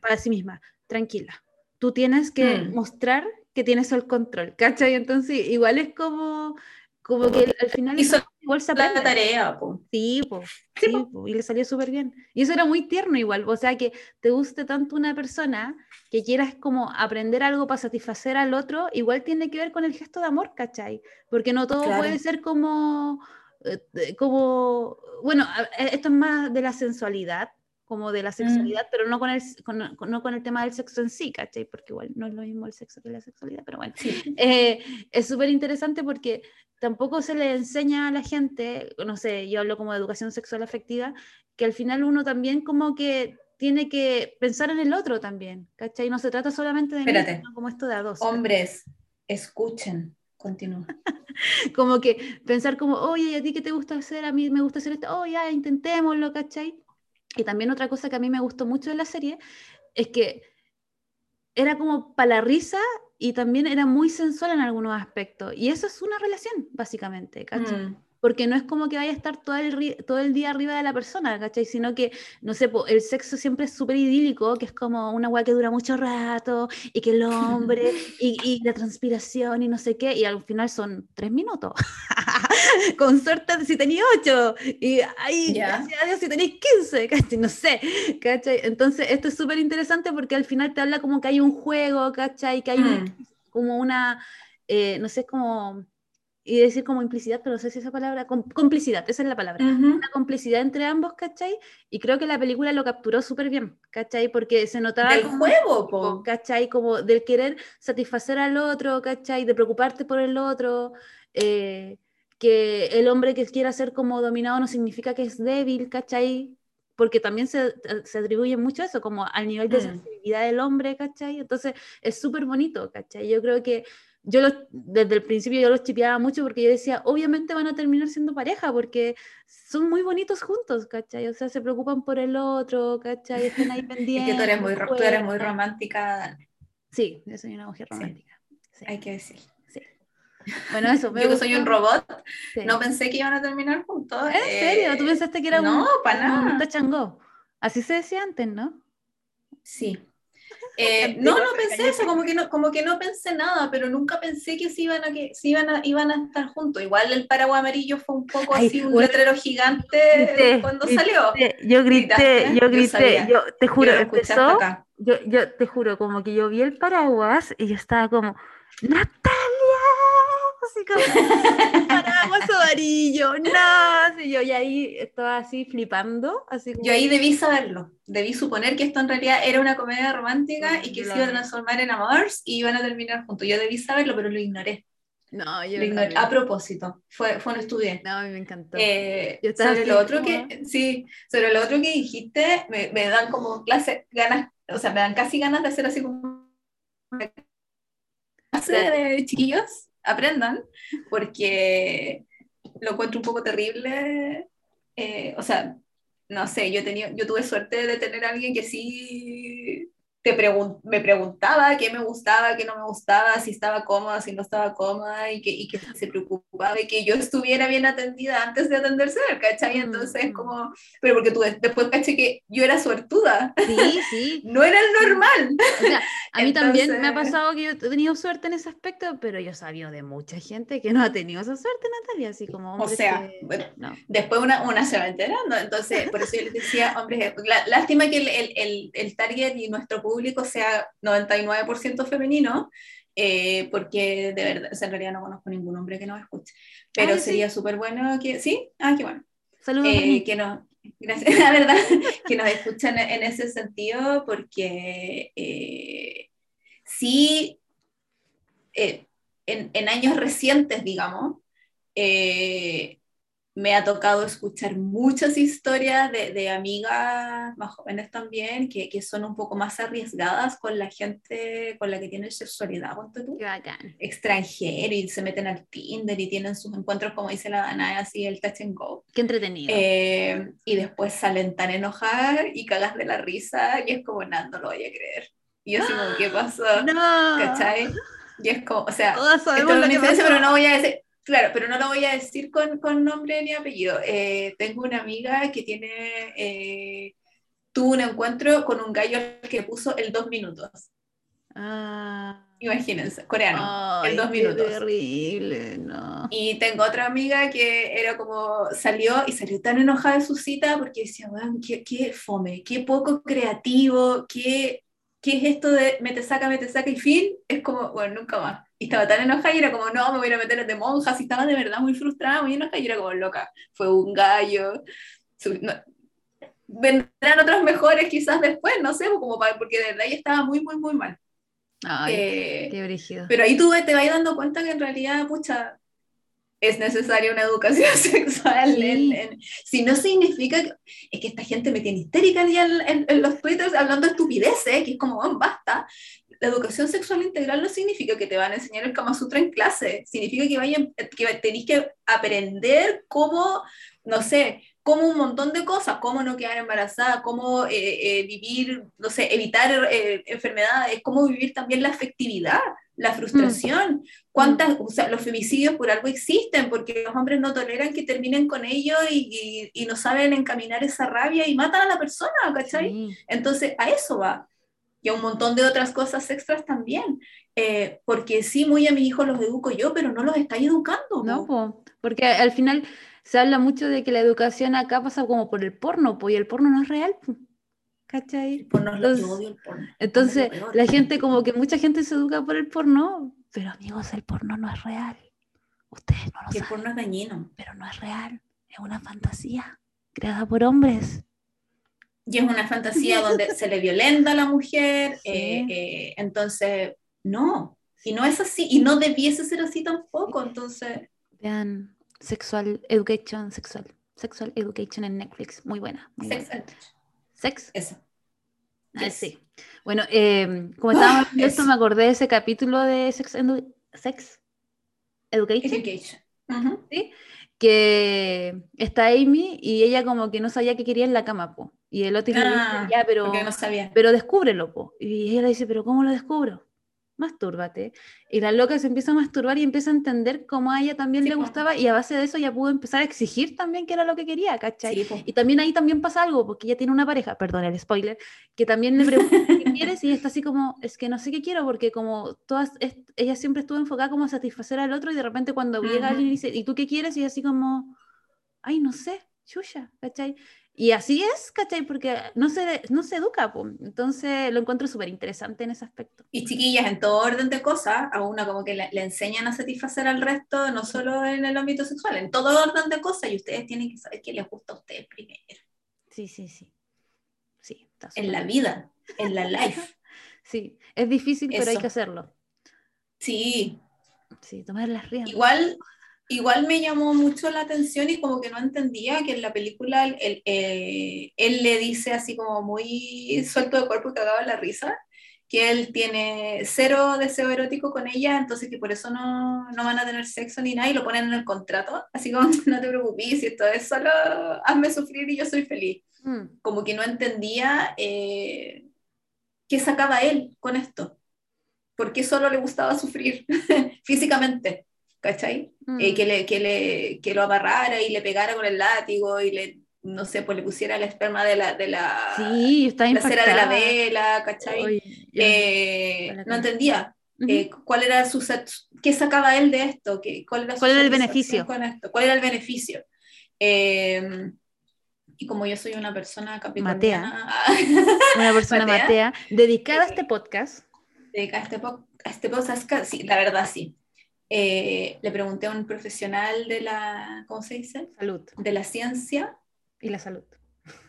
para sí misma, tranquila. Tú tienes que mm. mostrar que tienes el control, ¿cachai? Entonces, igual es como, como que al final igual se la tarea, Sí, pues, sí, y le salió súper bien. Y eso era muy tierno igual, o sea, que te guste tanto una persona que quieras como aprender algo para satisfacer al otro, igual tiene que ver con el gesto de amor, ¿cachai? Porque no todo puede ser como, eh, como, bueno, esto es más de la sensualidad, como de la mm. sexualidad, pero no con, el, no con el tema del sexo en sí, ¿cachai? Porque igual no es lo mismo el sexo que la sexualidad, pero bueno. Eh, es súper interesante porque tampoco se le enseña a la gente, no sé, yo hablo como de educación sexual afectiva, que al final uno también como que tiene que pensar en el otro también, ¿cachai? No se trata solamente de Espérate. como esto de a dos. Hombres, escuchen. Continúa. como que pensar como, oye, ¿a ti qué te gusta hacer? A mí me gusta hacer esto, oh, ya, intentémoslo, ¿cachai? Y también otra cosa que a mí me gustó mucho de la serie es que era como para la risa y también era muy sensual en algunos aspectos. Y eso es una relación, básicamente, ¿cachai? Mm. Porque no es como que vaya a estar todo el, todo el día arriba de la persona, ¿cachai? Sino que, no sé, el sexo siempre es súper idílico, que es como una weá que dura mucho rato, y que el hombre, y, y, la transpiración, y no sé qué, y al final son tres minutos. Con suerte si tenéis ocho, y ahí, gracias a Dios, si tenéis quince, ¿cachai? No sé, ¿cachai? Entonces, esto es súper interesante porque al final te habla como que hay un juego, ¿cachai? Que hay mm. como una, eh, no sé, como y decir como implicidad, pero no sé si esa palabra, complicidad, esa es la palabra, una complicidad entre ambos, ¿cachai? Y creo que la película lo capturó súper bien, ¿cachai? Porque se notaba... el juego, ¿cachai? Como del querer satisfacer al otro, ¿cachai? De preocuparte por el otro, eh, que el hombre que quiera ser como dominado no significa que es débil, ¿cachai? Porque también se, se atribuye mucho eso, como al nivel de mm. sensibilidad del hombre, ¿cachai? Entonces es súper bonito, ¿cachai? Yo creo que yo desde el principio yo los chipeaba mucho porque yo decía, obviamente van a terminar siendo pareja porque son muy bonitos juntos, ¿cachai? O sea, se preocupan por el otro, ¿cachai? Están ahí pendientes. Es que tú eres muy, tú eres muy romántica. Sí, yo soy una mujer romántica. Sí. Hay que decir. Sí. Bueno, eso. yo que soy un robot, no pensé que iban a terminar juntos. ¿En serio? ¿Tú pensaste que era no, un... Para nada. changó. Así se decía antes, ¿no? Sí, eh, no, no pensé eso, como que no, como que no pensé nada, pero nunca pensé que se iban a, que, se iban a, iban a estar juntos. Igual el paraguas amarillo fue un poco así, un letrero gigante cuando salió. Yo grité, yo grité, yo, te juro, empezó, yo, yo te juro, como que yo vi el paraguas y yo estaba como, Natalia, así como, paraguas amarillo, no, y yo y ahí estaba así flipando, así Yo ahí debí saberlo, debí suponer que esto en realidad era una comedia romántica y que se iba a transformar en amores y iban a terminar juntos, yo debí saberlo, pero lo ignoré. No, yo lo ignoré. A propósito, fue, fue un estudio. No, a mí me encantó. Eh, sobre lo otro que, sí, sobre lo otro que dijiste, me, me dan como clase, ganas, o sea, me dan casi ganas de hacer así como de chiquillos, aprendan, porque lo encuentro un poco terrible. Eh, o sea, no sé, yo, tenía, yo tuve suerte de tener alguien que sí te me preguntaba qué me gustaba, qué no me gustaba, si estaba cómoda, si no estaba cómoda, y que, y que se preocupaba de que yo estuviera bien atendida antes de atenderse, ¿cachai? Mm, Entonces, mm. como, pero porque tú después caché que yo era suertuda. Sí, sí. no era el normal. O sea, a mí también me ha pasado que yo he tenido suerte en ese aspecto, pero yo sabía de mucha gente que no ha tenido esa suerte, Natalia, así como O sea, después una, una se va enterando, entonces, por eso yo les decía, hombre, lástima que el, el, el target y nuestro público público sea 99% femenino, eh, porque de verdad, en realidad no conozco ningún hombre que nos escuche, pero sería súper bueno que, ¿sí? Ah, qué bueno. Saludos. Eh, que no, gracias, la verdad, que nos escuchan en ese sentido, porque eh, sí, en, en, años recientes, digamos, me ha tocado escuchar muchas historias de, de amigas más jóvenes también, que, que, son un poco más arriesgadas con la gente con la que tienen sexualidad, tú, extranjero, y se meten al Tinder y tienen sus encuentros, como dice la Dana, así el touch and go. Qué entretenido. Eh, y después salen tan enojadas y cagas de la risa, y es como, nada, no lo voy a creer. Y yo así como, ¿qué pasó? No. ¿Cachai? Y es como, o sea, esto es una diferencia, pero no voy a decir, Claro, pero no lo voy a decir con, con nombre ni apellido. Eh, tengo una amiga que tiene, eh, tuvo un encuentro con un gallo que puso el dos minutos. Ah. Imagínense, coreano, el dos minutos. terrible, no. Y tengo otra amiga que era como, salió y salió tan enojada de su cita porque decía, qué, qué fome, qué poco creativo, qué, qué es esto de me te saca, me te saca y fin, es como, bueno, nunca más. Y estaba tan enojada y era como, no, me voy a meter de monjas. Y estaba de verdad muy frustrada, muy enojada y era como loca. Fue un gallo. vendrán otros mejores quizás después, no sé, como porque de verdad ella estaba muy, muy, muy mal. Ay, eh, qué brígido. Pero ahí tú te vas dando cuenta que en realidad, pucha, es necesaria una educación sexual. si no significa que, es que esta gente me tiene histérica en, en, los twitters hablando de estupideces, que es como, basta la educación sexual integral no significa que te van a enseñar el Kama Sutra en clase, significa que, vayan, que tenéis que aprender cómo, no sé, cómo un montón de cosas, cómo no quedar embarazada, cómo eh, eh, vivir, no sé, evitar eh, enfermedades, cómo vivir también la afectividad, la frustración, mm. cuántas, o sea, los femicidios por algo existen, porque los hombres no toleran que terminen con ellos y, y, no saben encaminar esa rabia y matan a la persona, ¿cachai? Entonces, a eso va. Y a un montón de otras cosas extras también. porque sí, muy a mis hijos los educo yo, pero no los estáis educando. No, porque al final se habla mucho de que la educación acá pasa como por el porno, pues, y el porno no es real. ¿Cachai? entonces, odio el porno. entonces la gente, como que mucha gente se educa por el porno, pero amigos, el porno no es real. Ustedes no lo saben. El porno es dañino. Pero no es real, es una fantasía creada por hombres. Y es una fantasía donde se le violenta a la mujer, eh, eh, entonces, no, y no es así, y no debiese ser así tampoco, entonces... Vean, Sexual Education, sexual. Sexual Education en Netflix. Muy buena. Sex. Sex. Eso. Ah, sí. Bueno, eh, como estábamos viendo esto, me acordé de ese capítulo de Sex, Sex Education. Education. ¿Sí? Que está Amy y ella como que no sabía qué quería en la cama, po. Y el otro dice, ah, ya, pero, no sabía. pero descúbrelo, po. Y ella le dice, pero ¿cómo lo descubro? Mastúrbate. Y la loca se empieza a masturbar y empieza a entender cómo a ella también le gustaba y a base de eso ya pudo empezar a exigir también que era lo que quería, ¿cachai? y también ahí también pasa algo, porque ella tiene una pareja, perdón el spoiler, que también le pregunta qué quieres y está así como, es que no sé qué quiero, porque como todas, ella siempre estuvo enfocada como a satisfacer al otro y de repente cuando llega alguien y dice, ¿y tú qué quieres? Y así como, ay, no sé, chucha, ¿cachai? Y así es, ¿cachai? Porque no se, no se educa, entonces lo encuentro súper interesante en ese aspecto. Y chiquillas, en todo orden de cosas, a una como que le, enseñan a satisfacer al resto, no solo en el ámbito sexual, en todo orden de cosas, y ustedes tienen que saber qué les gusta a ustedes primero. Sí, sí, sí. sí en la vida, en la life. sí, es difícil, pero hay que hacerlo. Sí. Sí, tomar las riendas. Igual igual me llamó mucho la atención y como que no entendía que en la película él, eh, él le dice así como muy suelto de cuerpo y cagado la risa, que él tiene cero deseo erótico con ella, entonces que por eso no, no, van a tener sexo ni nada y lo ponen en el contrato, así como no te preocupes, si esto es solo hazme sufrir y yo soy feliz. Mm. Como que no entendía eh, qué sacaba él con esto, por qué solo le gustaba sufrir físicamente. ¿Cachai? Eh, mm. que, le, que, le, que lo amarrara y le pegara con el látigo y le, no sé, pues le pusiera el esperma de la, de la, sí, está la cera de la vela, ¿cachai? Eh, no entendía. Eh, ¿Cuál era su qué sacaba él de esto? ¿Qué, ¿Cuál era, ¿Cuál era el beneficio? Con esto? ¿Cuál era el beneficio? Em, y como yo soy una persona capricorniana, una persona matea, dedicada a este podcast. Dedicada a este, a este podcast, sí, la verdad sí. Eh, le pregunté a un profesional de la, ¿cómo se dice? Salud. De la ciencia. Y la salud.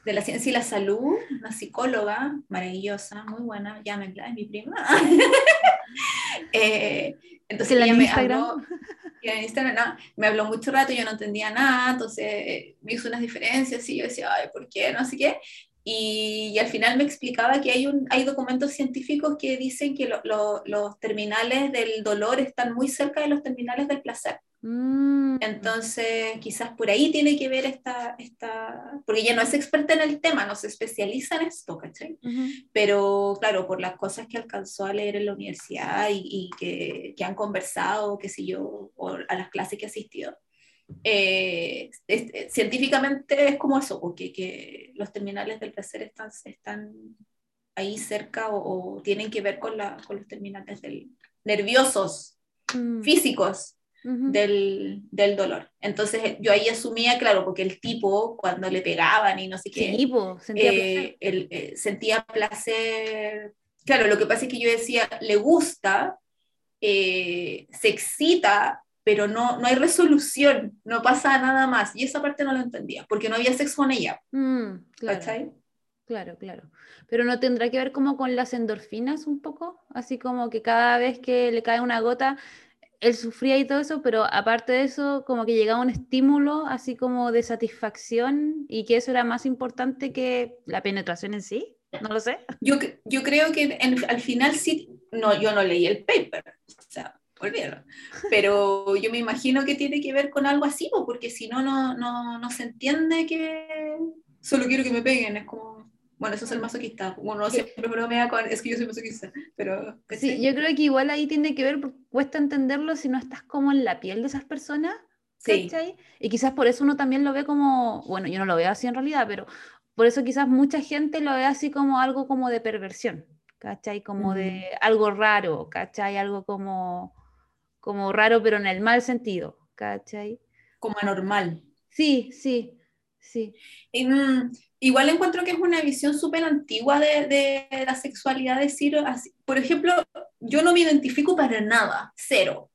De la ciencia y la salud, una psicóloga maravillosa, muy buena, llámenla, es mi prima. eh, entonces ella me habló, en Instagram, no, me habló mucho rato, yo no entendía nada, entonces eh, me hizo unas diferencias y yo decía, ay, ¿por qué? No sé qué. Y, al final me explicaba que hay, un, hay documentos científicos que dicen que los terminales del dolor están muy cerca de los terminales del placer. Mm. Entonces, quizás por ahí tiene que ver esta, esta, porque ella no es experta en el tema, no se especializa en esto, ¿cachai? Pero claro, por las cosas que alcanzó a leer en la universidad y, y que, que, han conversado, qué sé yo, o a las clases que ha eh, eh, científicamente es como eso, porque que los terminales del placer están, están ahí cerca o, tienen que ver con, la, con los terminales del, nerviosos, mm. físicos del, del, dolor. Entonces yo ahí asumía, claro, porque el tipo cuando le pegaban y no sé qué, sentía, eh, placer. sentía placer. Claro, lo que pasa es que yo decía, le gusta, se excita pero no, no hay resolución, no pasa nada más. Y esa parte no la entendía, porque no había sexo con ella. Mm, claro. Claro, claro. Pero no tendrá que ver como con las endorfinas un poco, así como que cada vez que le cae una gota, él sufría y todo eso, pero aparte de eso, como que llegaba un estímulo así como de satisfacción y que eso era más importante que la penetración en sí. No lo sé. Yo, yo creo que al final sí, no, yo no leí el paper, o sea, olvídalo. Pero yo me imagino que tiene que ver con algo así, porque si no, no, no, no se entiende que solo quiero que me peguen, es como, bueno, eso es el masoquista, uno siempre bromea con, es que yo soy masoquista, pero... Sí, yo creo que igual ahí tiene que ver, cuesta entenderlo si no estás como en la piel de esas personas, Sí. Y quizás por eso uno también lo ve como, bueno, yo no lo veo así en realidad, pero por eso quizás mucha gente lo ve así como algo como de perversión, ¿cachai? Como de algo raro, ¿cachai? Algo como, como raro, pero en el mal sentido, ¿cachai? Como anormal. Sí, sí, sí. igual encuentro que es una visión súper antigua de, la sexualidad, decir así. Por ejemplo, yo no me identifico para nada, cero,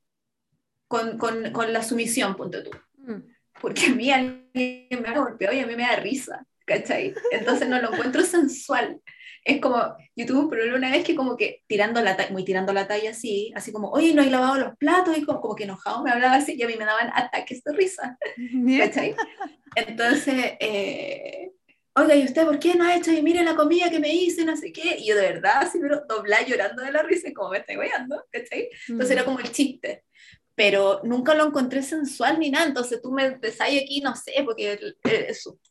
con, con, con la sumisión, ponte tú. Mm. Porque a mí alguien me ha golpeado y a mí me da risa. ¿cachai? Entonces no lo encuentro sensual. Es como, yo tuve un problema una vez que como que tirando la muy tirando la talla así, así como, oye, no he lavado los platos, y como, como que enojado me hablaba así, y a mí me daban ataques de risa, ¿cachai? Entonces, eh, oiga, ¿y usted por qué no ha hecho? Y mire la comida que me hice, no sé qué, y yo de verdad, así, pero dobla llorando de la risa, como me estoy guiando, ¿cachai? Entonces era como el chiste pero nunca lo encontré sensual ni nada, entonces tú me desáis aquí, no sé, porque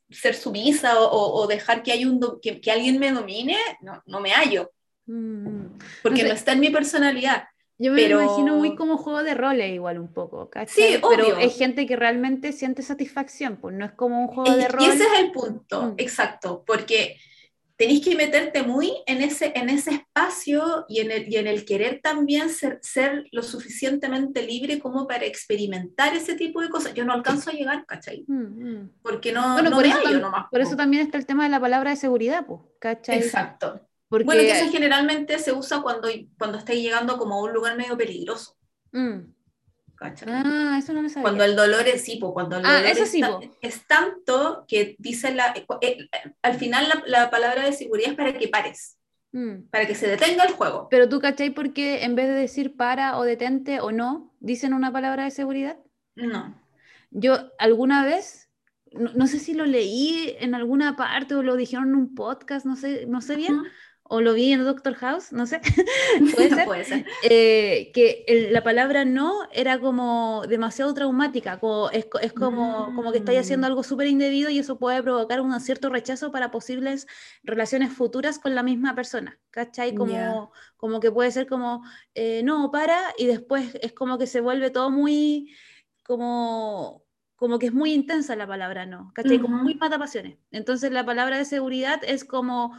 ser sumisa o, o, dejar que, hay un que, que, alguien me domine, no, no me hallo, mm. porque no, está en mi personalidad. Yo me lo imagino muy como juego de roles igual un poco, ¿cachai? Sí, Pero hay gente que realmente siente satisfacción, pues no es como un juego de roles. Y ese es el punto, mm. exacto, porque tenéis que meterte muy en ese, en ese espacio y en, el, y en el querer también ser, ser lo suficientemente libre como para experimentar ese tipo de cosas. Yo no alcanzo a llegar, ¿cachai? Mm, mm. Porque no, bueno, por, eso, nomás, por eso también está el tema de la palabra de seguridad, ¿cachai? Exacto. Porque... Bueno, que eso generalmente se usa cuando, cuando estáis llegando como a un lugar medio peligroso. Mm. Ah, eso no me sabía. Cuando el dolor es hipo, cuando el ah, dolor es, tanto que dice la, eh, eh, al final la, palabra de seguridad es para que pares, mm. para que se detenga el juego. Pero tú, ¿cachai? Porque en vez de decir para o detente o no, dicen una palabra de seguridad. No. Yo alguna vez, no, sé si lo leí en alguna parte o lo dijeron en un podcast, no sé, no sé bien o lo vi en Doctor House, no sé, puede ser, eh, que la palabra no era como demasiado traumática, como, es, es como, como que estáis haciendo mm. algo súper indebido y eso puede provocar un cierto rechazo para posibles relaciones futuras con la misma persona, ¿cachai? Como, como que puede ser como, eh, no, para, y después es como que se vuelve todo muy, como como que es muy intensa la palabra no, ¿cachai? Como muy mata pasiones. Entonces la palabra de seguridad es como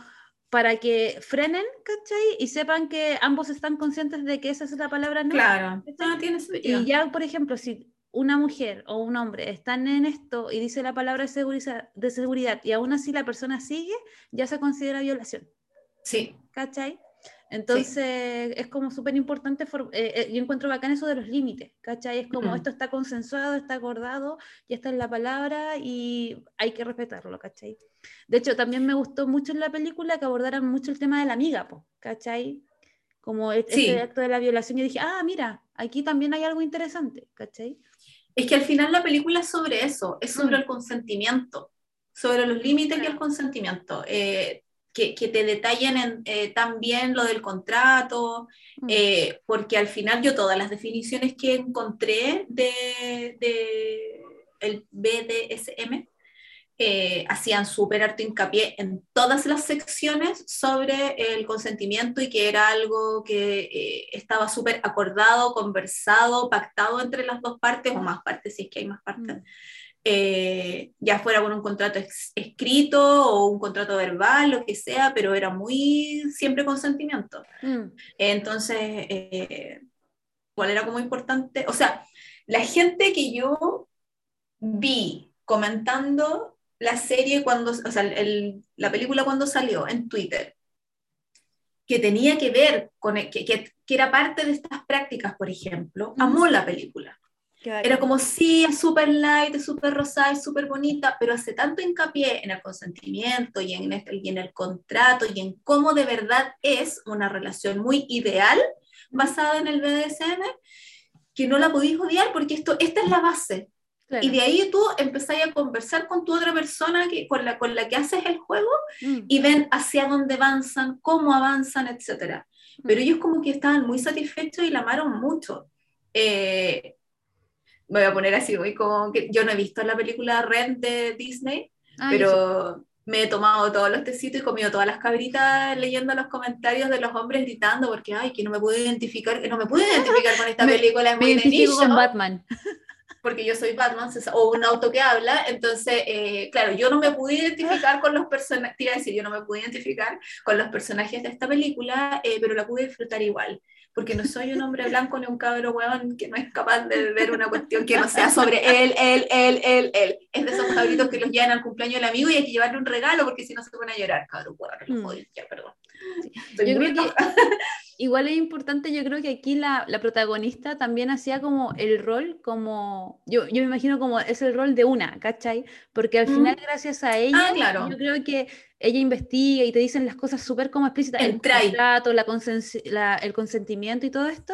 para que frenen, ¿cachai? Y sepan que ambos están conscientes de que esa es la palabra no. Claro, no tiene sentido. Y ya, por ejemplo, si una mujer o un hombre están en esto y dice la palabra de seguridad, de seguridad y aún así la persona sigue, ya se considera violación. Sí. ¿Cachai? Entonces es como súper importante, eh, eh, yo encuentro bacán eso de los límites, ¿cachai? Es como esto está consensuado, está acordado, ya está en la palabra y hay que respetarlo, ¿cachai? De hecho, también me gustó mucho en la película que abordaran mucho el tema de la amiga, ¿cachai? Como este acto de la violación, y dije, ah, mira, aquí también hay algo interesante, ¿cachai? Es que al final la película es sobre eso, es sobre mm. el consentimiento, sobre los límites y el consentimiento. Eh, que, te detallen eh, también lo del contrato, mm. eh, porque al final yo todas las definiciones que encontré de, de el BDSM eh, hacían súper harto hincapié en todas las secciones sobre el consentimiento y que era algo que estaba súper acordado, conversado, pactado entre las dos partes o más partes, si es que hay más partes. Mm. Eh, ya fuera con un contrato escrito o un contrato verbal, lo que sea, pero era muy siempre consentimiento. Mm. Entonces, eh, ¿cuál era como importante? O sea, la gente que yo vi comentando la serie cuando, o sea, la película cuando salió en Twitter, que tenía que ver con, que, que, era parte de estas prácticas, por ejemplo, amó la película. Era como, sí, es súper light, es súper rosada, es súper bonita, pero hace tanto hincapié en el consentimiento y en, este, y en el contrato y en cómo de verdad es una relación muy ideal basada en el BDSM, que no la podéis odiar porque esto, esta es la base. Y de ahí tú empezáis a conversar con tu otra persona que, con, la, con la que haces el juego mm. y ven hacia dónde avanzan, cómo avanzan, etc. Pero mm. ellos como que estaban muy satisfechos y la amaron mucho. eh, me voy a poner así, voy como que yo no he visto la película Red de Disney, Ah, pero me he tomado todos los tecitos y comido todas las cabritas leyendo los comentarios de los hombres gritando porque, ay, que no me puedo identificar, que no me puedo identificar con esta Me- película, es Me muy identifico con Batman. porque yo soy Batman o un auto que habla, entonces, eh, claro, yo no me pude identificar con los personajes, decir, yo no me pude identificar con los personajes de esta película, eh, pero la pude disfrutar igual. Porque no soy un hombre blanco ni un cabro huevón que no es capaz de ver una cuestión que no sea sobre él, él, él, él, él. Es de esos cabritos que los llevan al cumpleaños del amigo y hay que llevarle un regalo porque si no se pone a llorar, cabro lo Mm. ya, perdón. Estoy Yo creo que igual es importante, yo creo que aquí la, la protagonista también hacía como el rol, como, yo, yo me imagino como es el rol de una, ¿cachai? Porque al Mm. final gracias a ella, Ah, claro. yo creo que ella investiga y te dicen las cosas súper como explícitas, el contrato, la la- el consentimiento y todo esto,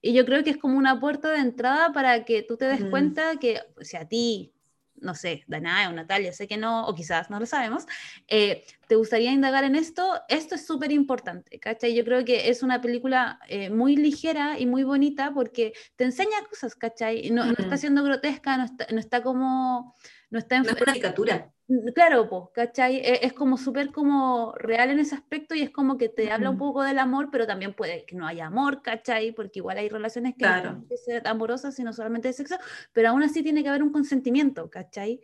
y yo creo que es como una puerta de entrada para que tú te des Mm. cuenta que si a ti, no sé, Danae o Natalia, sé que no, o quizás no lo sabemos, eh, te gustaría indagar en esto, esto es súper importante, ¿cachai? Yo creo que es una película eh, muy ligera y muy bonita porque te enseña cosas, ¿cachai? No, no está siendo grotesca, no está, no está como... No está en- No es una caricatura. Claro, pues, ¿cachai? E- Es, como súper como real en ese aspecto y es como que te habla un poco del amor, pero también puede que no haya amor, ¿cachai? Porque igual hay relaciones que no Claro. que ser amorosas, sino solamente de sexo, pero aún así tiene que haber un consentimiento, ¿cachai?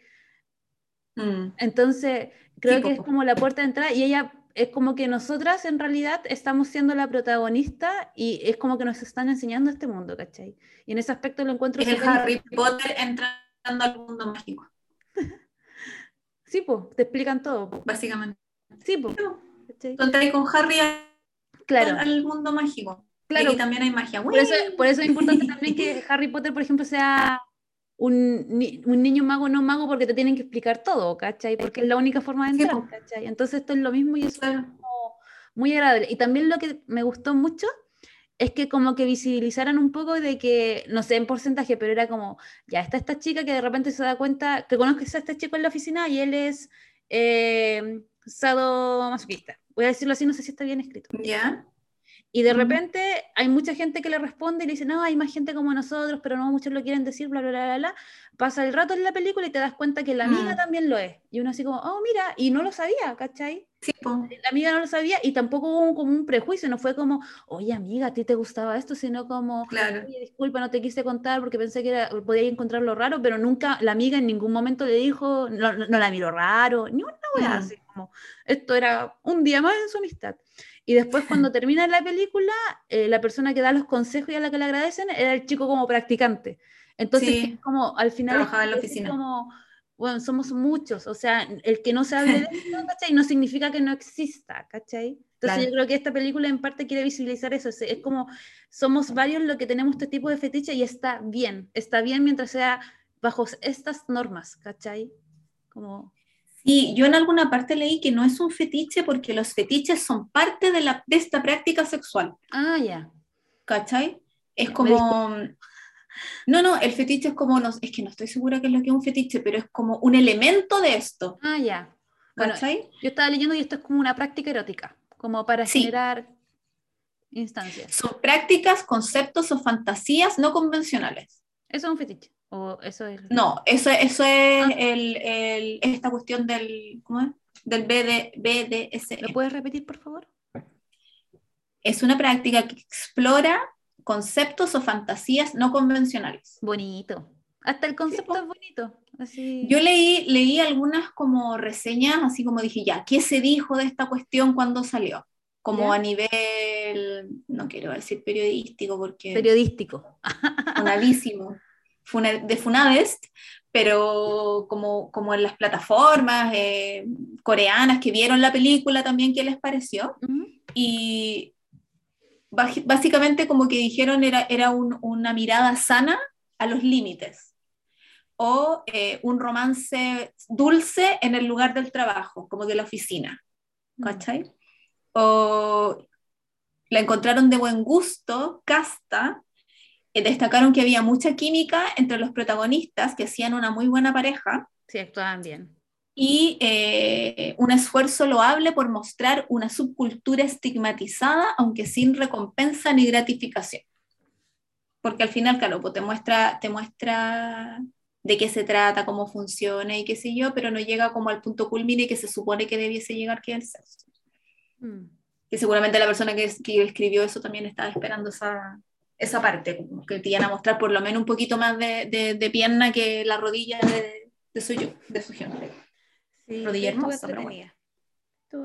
Mm. Entonces, creo Sí, que es como la puerta de entrada y ella es como que nosotras en realidad estamos siendo la protagonista y es como que nos están enseñando este mundo, ¿cachai? Y en ese aspecto lo encuentro Es Harry. Potter entrando al mundo mágico, Sí, pues, te explican todo, po. básicamente. Sí, pues, entras con Harry al, Claro. al mundo mágico. Y Claro. aquí también hay magia. Por eso, por eso es importante también que Harry Potter, por ejemplo, sea un, un niño mago no mago porque te tienen que explicar todo, ¿cachai? Porque es la única forma de entrar. ¿cachai? Entonces esto es lo mismo y eso es como muy agradable. Y también lo que me gustó mucho es que como que visibilizaran un poco de que, no sé en porcentaje, pero era como, ya está esta chica que de repente se da cuenta, que conoces a este chico en la oficina y él es eh, sadomasoquista. Voy a decirlo así, no sé si está bien escrito. ¿Ya? Y de repente hay mucha gente que le responde y le dice, no, hay más gente como nosotros, pero no muchos lo quieren decir, bla, bla, bla, bla, bla. Pasa el rato en la película y te das cuenta que la amiga Mm. también lo es. Y uno así como, oh, mira, y no lo sabía, ¿cachai? Sí, po. La amiga no lo sabía y tampoco hubo un- como un prejuicio, no fue como, oye, amiga, a ti te gustaba esto, sino como, claro. oye, disculpa, no te quise contar porque pensé que era, podía encontrarlo raro, pero nunca, la amiga en ningún momento le dijo, no, no- la miró raro, ni una wea Mm. así como, esto era un día más en su amistad. Y después cuando termina la película, eh, la persona que da los consejos y a la que le agradecen era el chico como practicante. Entonces, Sí, como al final... trabajaba en la oficina. Como, bueno, somos muchos, o sea, el que no se hable de esto, ¿cachai? No significa que no exista, ¿cachai? Entonces Claro. yo creo que esta película en parte quiere visibilizar eso, es, es como somos varios los que tenemos este tipo de fetiche y está bien, está bien mientras sea bajo estas normas, ¿cachai? Como, Sí, yo en alguna parte leí que no es un fetiche porque los fetiches son parte de, la, de esta práctica sexual, ah, ya, ¿cachai? Es como... No, no, el fetiche es como, no, es que no estoy segura que es lo que es un fetiche, pero es como un elemento de esto, ah, ya. Bueno, ¿cachai? yo estaba leyendo y esto es como una práctica erótica, como para Sí. generar instancias. Son prácticas, conceptos o fantasías no convencionales. Eso es un fetiche, o eso es... No, eso, eso es Ah. el, el- esta cuestión del, ¿cómo es? Del BD, BDSM. ¿Lo puedes repetir, por favor? Es una práctica que explora conceptos o fantasías no convencionales. Bonito. Hasta el concepto po. es bonito. Así. Yo leí, leí algunas como reseñas, así como dije, ya, ¿qué se dijo de esta cuestión cuando salió? Como a nivel, no quiero decir periodístico porque Periodístico. funadísimo, funa- de Funadest, pero como, como en las plataformas eh, coreanas que vieron la película también, ¿qué les pareció? Y básicamente como que dijeron era, era un- una mirada sana a los límites o eh, un romance dulce en el lugar del trabajo, como de la oficina, ¿cachai? O la encontraron de buen gusto, casta, eh, destacaron que había mucha química entre los protagonistas, que hacían una muy buena pareja, Sí, actuaban bien. Y eh, un esfuerzo loable por mostrar una subcultura estigmatizada, aunque sin recompensa ni gratificación. porque al final, claro, pues te muestra, te muestra de qué se trata, cómo funciona y qué sé yo, pero no llega como al punto culmine que se supone que debiese llegar, que es el sexo. Mm. Que seguramente la persona que, que, escribió eso también estaba esperando esa, esa parte, como que te iban a mostrar por lo menos un poquito más de, de, pierna que la rodilla de, de suyo, de su gente. Sí, rodilla hermosa, pero bueno.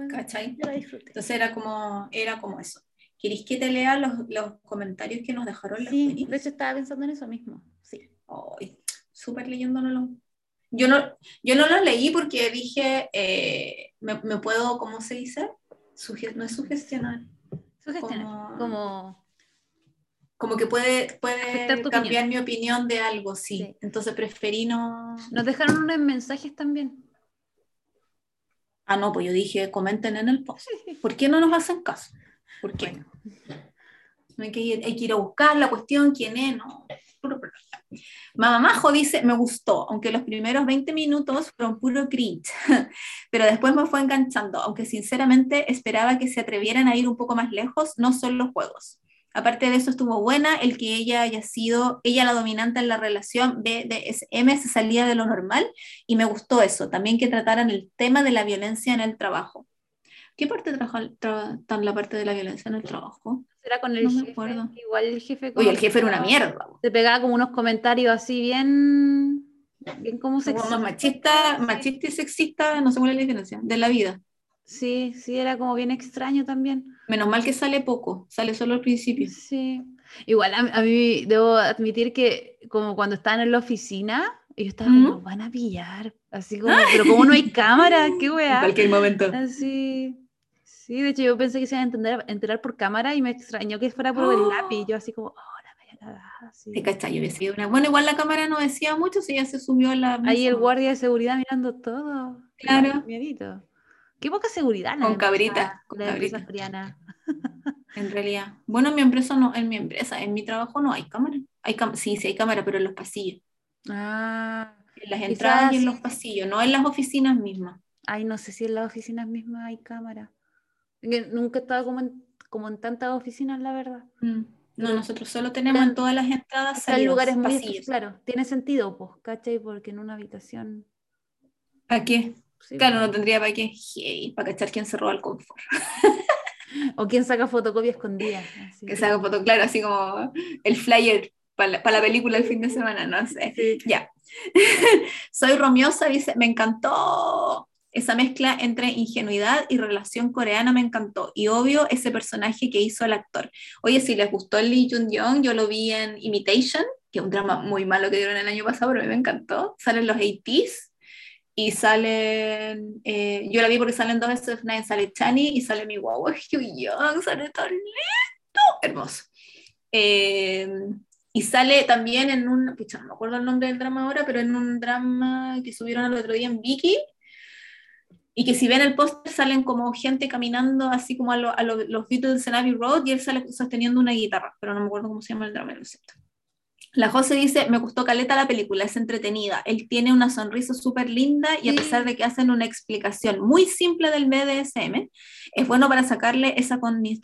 ¿Cachai? Entonces era como, era como eso. ¿Queréis que te lea los, los comentarios que nos dejaron los Sí, de hecho estaba pensando en eso mismo. Sí. Súper leyéndolo. Yo no, yo no lo leí porque dije, eh, me, me, puedo, ¿cómo se dice? no es sugestionar. Sugestionar. Como, como, que puede, puede cambiar mi opinión de algo, sí. Entonces preferí no. Nos dejaron unos mensajes también. Ah, no, pues yo dije, comenten en el post. ¿Por qué no nos hacen caso? ¿Por qué? hay, que ir, hay que ir a buscar la cuestión, quién es, no. Mamá Majo dice, me gustó, aunque los primeros 20 minutos fueron puro cringe, pero después me fue enganchando, aunque sinceramente esperaba que se atrevieran a ir un poco más lejos, no son los juegos. Aparte de eso estuvo buena el que ella haya sido, ella la dominante en la relación BDSM se salía de lo normal y me gustó eso, también que trataran el tema de la violencia en el trabajo. ¿Qué parte tratan la parte de la violencia en el trabajo? Era con el no jefe, igual el jefe... Oye, el jefe era una mierda. Se pegaba como unos comentarios así bien... Bien como sexista. Machista, machista y sexista, no sé cuál es la diferencia, de la vida. Sí, sí, era como bien extraño también. Menos mal que sale poco, sale solo al principio. Sí. Igual a, mí debo admitir que como cuando estaban en la oficina, ellos estaban como, van a pillar. Así como, pero como no hay cámara, qué weá. En cualquier momento. Así. Sí, de hecho yo pensé que se iban a entender, enterar por cámara y me extrañó que fuera por el lápiz. Yo así como, oh, la media cagada. Sí. Yo decía una... Bueno, igual la cámara no decía mucho, si ya se subió la... Ahí el guardia de seguridad mirando todo. Claro. Miedito. Qué poca seguridad. Con cabrita. Con cabrita. En realidad. Bueno, en mi empresa no, en mi empresa, en mi trabajo no hay cámara. Hay sí, sí hay cámara, pero en los pasillos. Ah. En las entradas y en los pasillos, no en las oficinas mismas. Ay, no sé si en las oficinas mismas hay cámara. Nunca he estado como en, como en tantas oficinas, la verdad. Mm. No, nosotros solo tenemos en todas las entradas Hay lugares muy pasillos. claro, tiene sentido, pues, ¿cachai? Porque en una habitación. ¿Para qué? Claro, no tendría para qué. para cachar quién se roba el confort. o quién saca fotocopia escondida. Que saca foto, claro, así como el flyer para la, para la película el fin de semana, no sé. Ya. Soy Romiosa, dice, me encantó. Esa mezcla entre ingenuidad y relación coreana me encantó. Y obvio, ese personaje que hizo el actor. Oye, si les gustó Lee Jun Young, yo lo vi en Imitation, que es un drama muy malo que dieron el año pasado, pero a mí me encantó. Salen los 80s y salen, eh, yo la vi porque salen dos veces Nine, sale Chani y sale mi guagua Young, sale tan lindo, hermoso. Eh, y sale también en un, pucha, no me acuerdo el nombre del drama ahora, pero en un drama que subieron el otro día en Vicky, y que si ven el póster salen como gente caminando así como a, a los Beatles en Abbey Road y él sale sosteniendo una guitarra, pero no me acuerdo cómo se llama el drama, lo siento. La José dice, me gustó Caleta la película, es entretenida. Él tiene una sonrisa súper linda y a pesar de que hacen una explicación muy simple del BDSM, es bueno para sacarle esa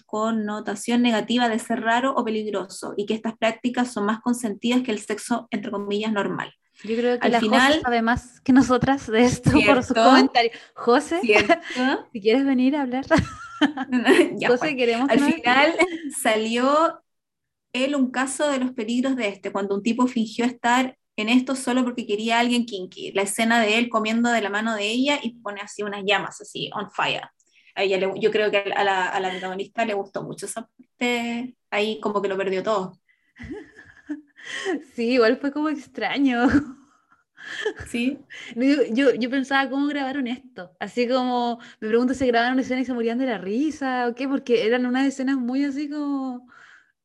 connotación negativa de ser raro o peligroso y que estas prácticas son más consentidas que el sexo, entre comillas, normal. Yo creo que Al la final, José sabe más que nosotras de esto por sus comentarios. José, si quieres venir a hablar. José, pues. queremos Al final salió él un caso de los peligros de este, cuando un tipo fingió estar en esto solo porque quería a alguien kinky. La escena de él comiendo de la mano de ella y pone así unas llamas, así, on fire. A ella yo creo que a la, a la protagonista le gustó mucho esa parte, ahí como que lo perdió todo. Sí, igual fue como extraño. Sí. Yo, yo, pensaba cómo grabaron esto. Así como, me pregunto si grabaron una escena y se morían de la risa o qué, porque eran unas escenas muy así como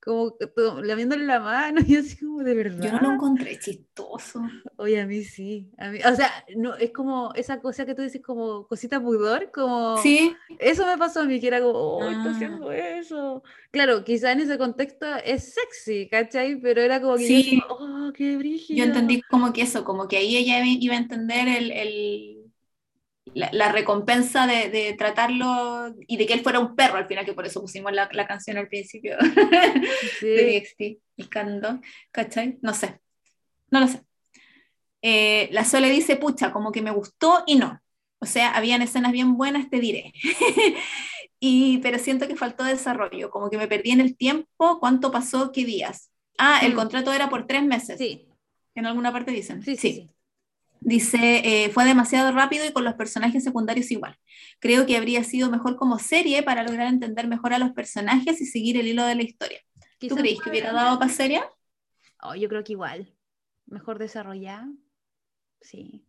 como lamiéndole la mano y así como de verdad. Yo no lo encontré chistoso. Oye, a mí sí. A mí, o sea, no, es como esa cosa que tú dices como cosita pudor, como... Sí. Eso me pasó a mí, que era como, oh, está ah. haciendo eso. Claro, quizá en ese contexto es sexy, ¿cachai? Pero era como que sí. yo, oh, qué brígido. Yo entendí como que eso, como que ahí ella iba a entender el, el la, la recompensa de, de, tratarlo y de que él fuera un perro al final, que por eso pusimos la, la canción al principio sí. de DXT, el candón, ¿cachai? No sé, no lo sé. Eh, la Sole dice, pucha, como que me gustó y no. O sea, habían escenas bien buenas, te diré. y, pero siento que faltó desarrollo, como que me perdí en el tiempo, cuánto pasó, qué días. Ah, el mm. contrato era por tres meses. Sí. En alguna parte dicen. Sí, sí. sí. Dice, eh, fue demasiado rápido y con los personajes secundarios igual. Creo que habría sido mejor como serie para lograr entender mejor a los personajes y seguir el hilo de la historia. ¿Tú crees que hubiera dado para serie? Oh, yo creo que igual. Mejor desarrollada. Sí.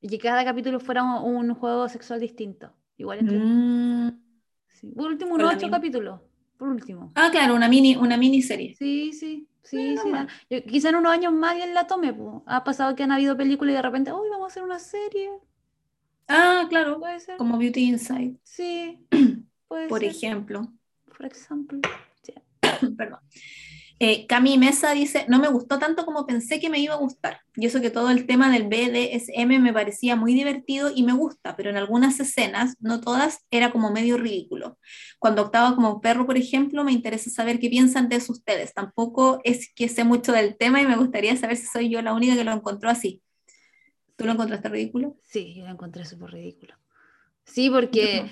Y que cada capítulo fuera un, un juego sexual distinto. Igual entre... mm. sí. Por último, un ocho capítulos. Por último. Ah, claro, una mini, una miniserie. Sí, sí. Sí, sí. Yo, quizá en unos años más alguien la tome. Po. Ha pasado que han habido películas y de repente, hoy vamos a hacer una serie. Ah, claro. Puede ser. Como Beauty Inside. Sí. Puede Por ser. ejemplo. Por ejemplo. Sí. Perdón. Eh, Cami Mesa dice, no me gustó tanto como pensé que me iba a gustar. Y eso que todo el tema del BDSM me parecía muy divertido y me gusta, pero en algunas escenas, no todas, era como medio ridículo. Cuando octava como perro, por ejemplo, me interesa saber qué piensan de eso ustedes. Tampoco es que sé mucho del tema y me gustaría saber si soy yo la única que lo encontró así. ¿Tú lo encontraste ridículo? Sí, yo lo encontré súper ridículo. Sí, porque...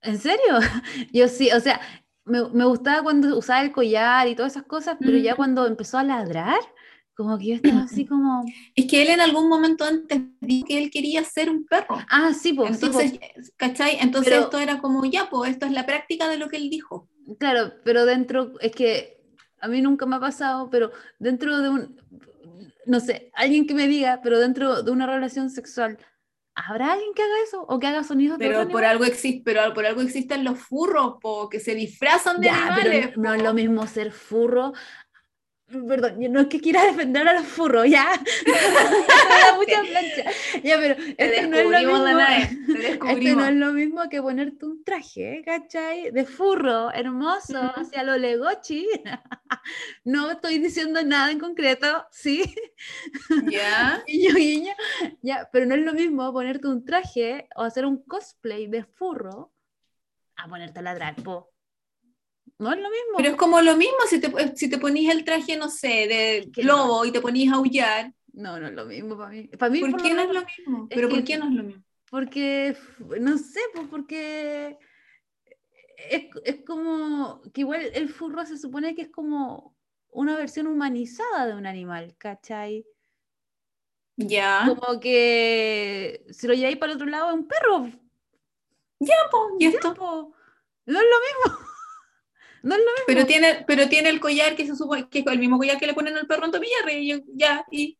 ¿En serio? Yo sí, o sea, me, me, gustaba cuando usaba el collar y todas esas cosas, pero ya cuando empezó a ladrar, como que yo estaba así como... Es que él en algún momento antes dijo que él quería ser un perro. Ah, sí, pues. Entonces, sí, po. ¿cachai? Entonces pero, esto era como, ya, pues esto es la práctica de lo que él dijo. Claro, pero dentro, es que a mí nunca me ha pasado, pero dentro de un, no sé, alguien que me diga, pero dentro de una relación sexual, ¿Habrá alguien que haga eso? ¿O que haga sonidos pero de por algo existe Pero por algo existen los furros, po, que se disfrazan de ya, animales. Pero no es lo mismo ser furro. Perdón, no es que quiera defender a los furros, ya. mucha plancha. Ya, pero esto no, es lo mismo, esto no es lo mismo que ponerte un traje, ¿cachai? De furro, hermoso, hacia lo legochi. no estoy diciendo nada en concreto, ¿sí? Ya. guiño, guiño. Ya, pero no es lo mismo ponerte un traje o hacer un cosplay de furro a ponerte a ladrar, po. No es lo mismo. Pero es como lo mismo si te, si te ponís el traje, no sé, de lobo no? y te ponís a aullar. No, no es lo mismo para mí. Para mí ¿Por, por qué no es lo mismo? ¿Pero por qué no es lo mismo? Porque, no sé, pues porque es, es, como que igual el furro se supone que es como una versión humanizada de un animal, ¿cachai? Ya. Como que si lo lleváis para el otro lado es un perro. Ya, pues, ¿y esto? Po. No es lo mismo. No es lo mismo. Pero tiene, pero tiene el collar que se supone que es el mismo collar que le ponen al perro en tobillare y ya, y...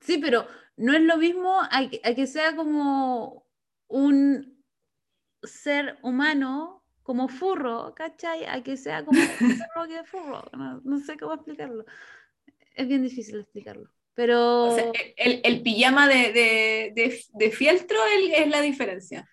Sí, pero no es lo mismo a que, a que sea como un ser humano como furro, ¿cachai? A que sea como un perro que furro. No, no, sé cómo explicarlo. Es bien difícil explicarlo. Pero... O sea, el, el, pijama de, de, de, de fieltro es la diferencia.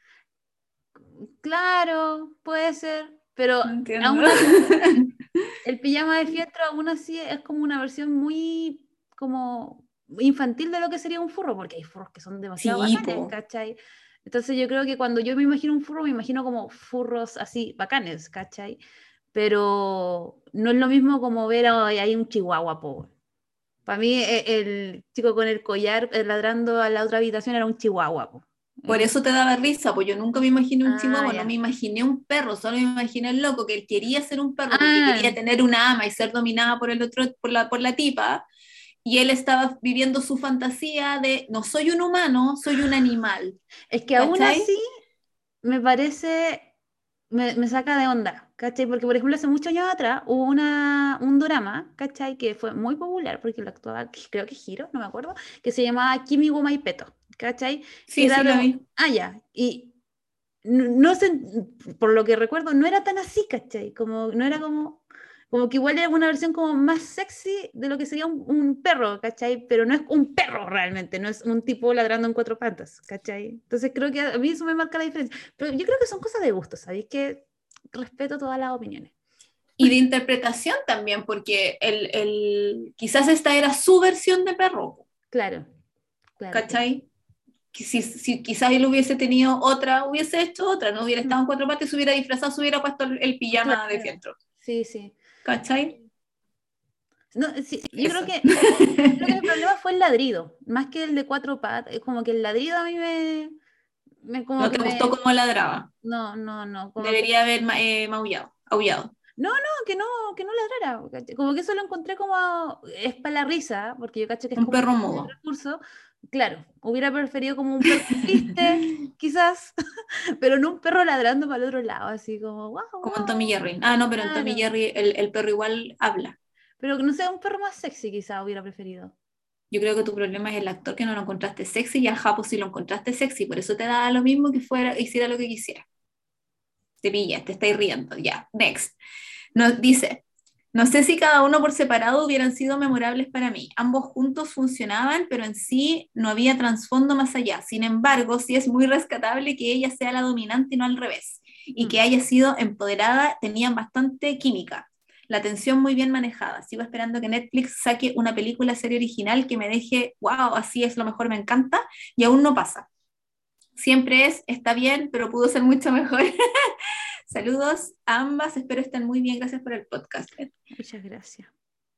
Claro, puede ser. Pero aún así, el pijama de fiestro aún así es como una versión muy como infantil de lo que sería un furro, porque hay furros que son demasiado sí, bacanes, ¿cachai? Entonces yo creo que cuando yo me imagino un furro, me imagino como furros así bacanes, ¿cachai? Pero no es lo mismo como ver ahí un chihuahua, po. Para mí e, el chico con el collar eh, ladrando a la otra habitación era un chihuahua, po. Por eso te daba risa, pues yo nunca me imaginé un ah, chihuahua, no me imaginé un perro, solo me imaginé el loco que él quería ser un perro, ah. quería tener una ama y ser dominada por el otro, por la, por la tipa, y él estaba viviendo su fantasía de no soy un humano, soy un animal. Es que aún ¿cachai? así me parece, me, me, saca de onda, ¿cachai? Porque por ejemplo hace muchos años atrás hubo una, un drama, ¿cachai? Que fue muy popular porque lo actuaba, creo que Giro, no me acuerdo, que se llamaba Kimi Peto. ¿Cachai? Sí, era sí, lo... vi. Ah, ya. Y no, no, sé, por lo que recuerdo, no era tan así, ¿cachai? Como, no era como, como que igual era una versión como más sexy de lo que sería un, un, perro, ¿cachai? Pero no es un perro realmente, no es un tipo ladrando en cuatro patas, ¿cachai? Entonces creo que a mí eso me marca la diferencia. Pero yo creo que son cosas de gusto, ¿sabéis? Que respeto todas las opiniones. Y de interpretación también, porque el, el, quizás esta era su versión de perro. Claro. claro ¿Cachai? Que si, si quizás él hubiese tenido otra, hubiese hecho otra, no hubiera estado en cuatro partes, se hubiera disfrazado, se hubiera puesto el, el pijama Claro. de fieltro. Sí, sí. ¿Cachai? No, sí, yo creo que, creo que el problema fue el ladrido, más que el de cuatro patas. Es como que el ladrido a mí me. me como No que te me- gustó cómo ladraba. No, no, no. Como Debería haber ma- eh, maullado, aullado. No, que no, que no ladrara. Como que eso lo encontré como. Es para la risa, porque yo caché que es Un como perro mudo. recurso. Claro, hubiera preferido como un perro triste, quizás, pero no un perro ladrando para el otro lado, así como, wow, Como en Tommy Jerry. Ah, no, pero en Tommy. Jerry el, el perro igual habla. Pero que no sea un perro más sexy, quizás hubiera preferido. Yo creo que tu problema es el actor que no lo encontraste sexy y al Japo sí lo encontraste sexy, por eso te daba lo mismo que fuera, hiciera lo que quisiera. Te pillas, te estáis riendo. Ya, next. Nos dice, no sé si cada uno por separado hubieran sido memorables para mí. Ambos juntos funcionaban, pero en sí no había trasfondo más allá. Sin embargo, sí es muy rescatable que ella sea la dominante y no al revés. Y que Mm. haya sido empoderada, tenían bastante química. La tensión muy bien manejada. Sigo esperando que Netflix saque una película serie original que me deje, wow, así es lo mejor, me encanta, y aún no pasa. Siempre es, está bien, pero pudo ser mucho mejor. Saludos a ambas, espero estén muy bien, gracias por el podcast. Muchas gracias.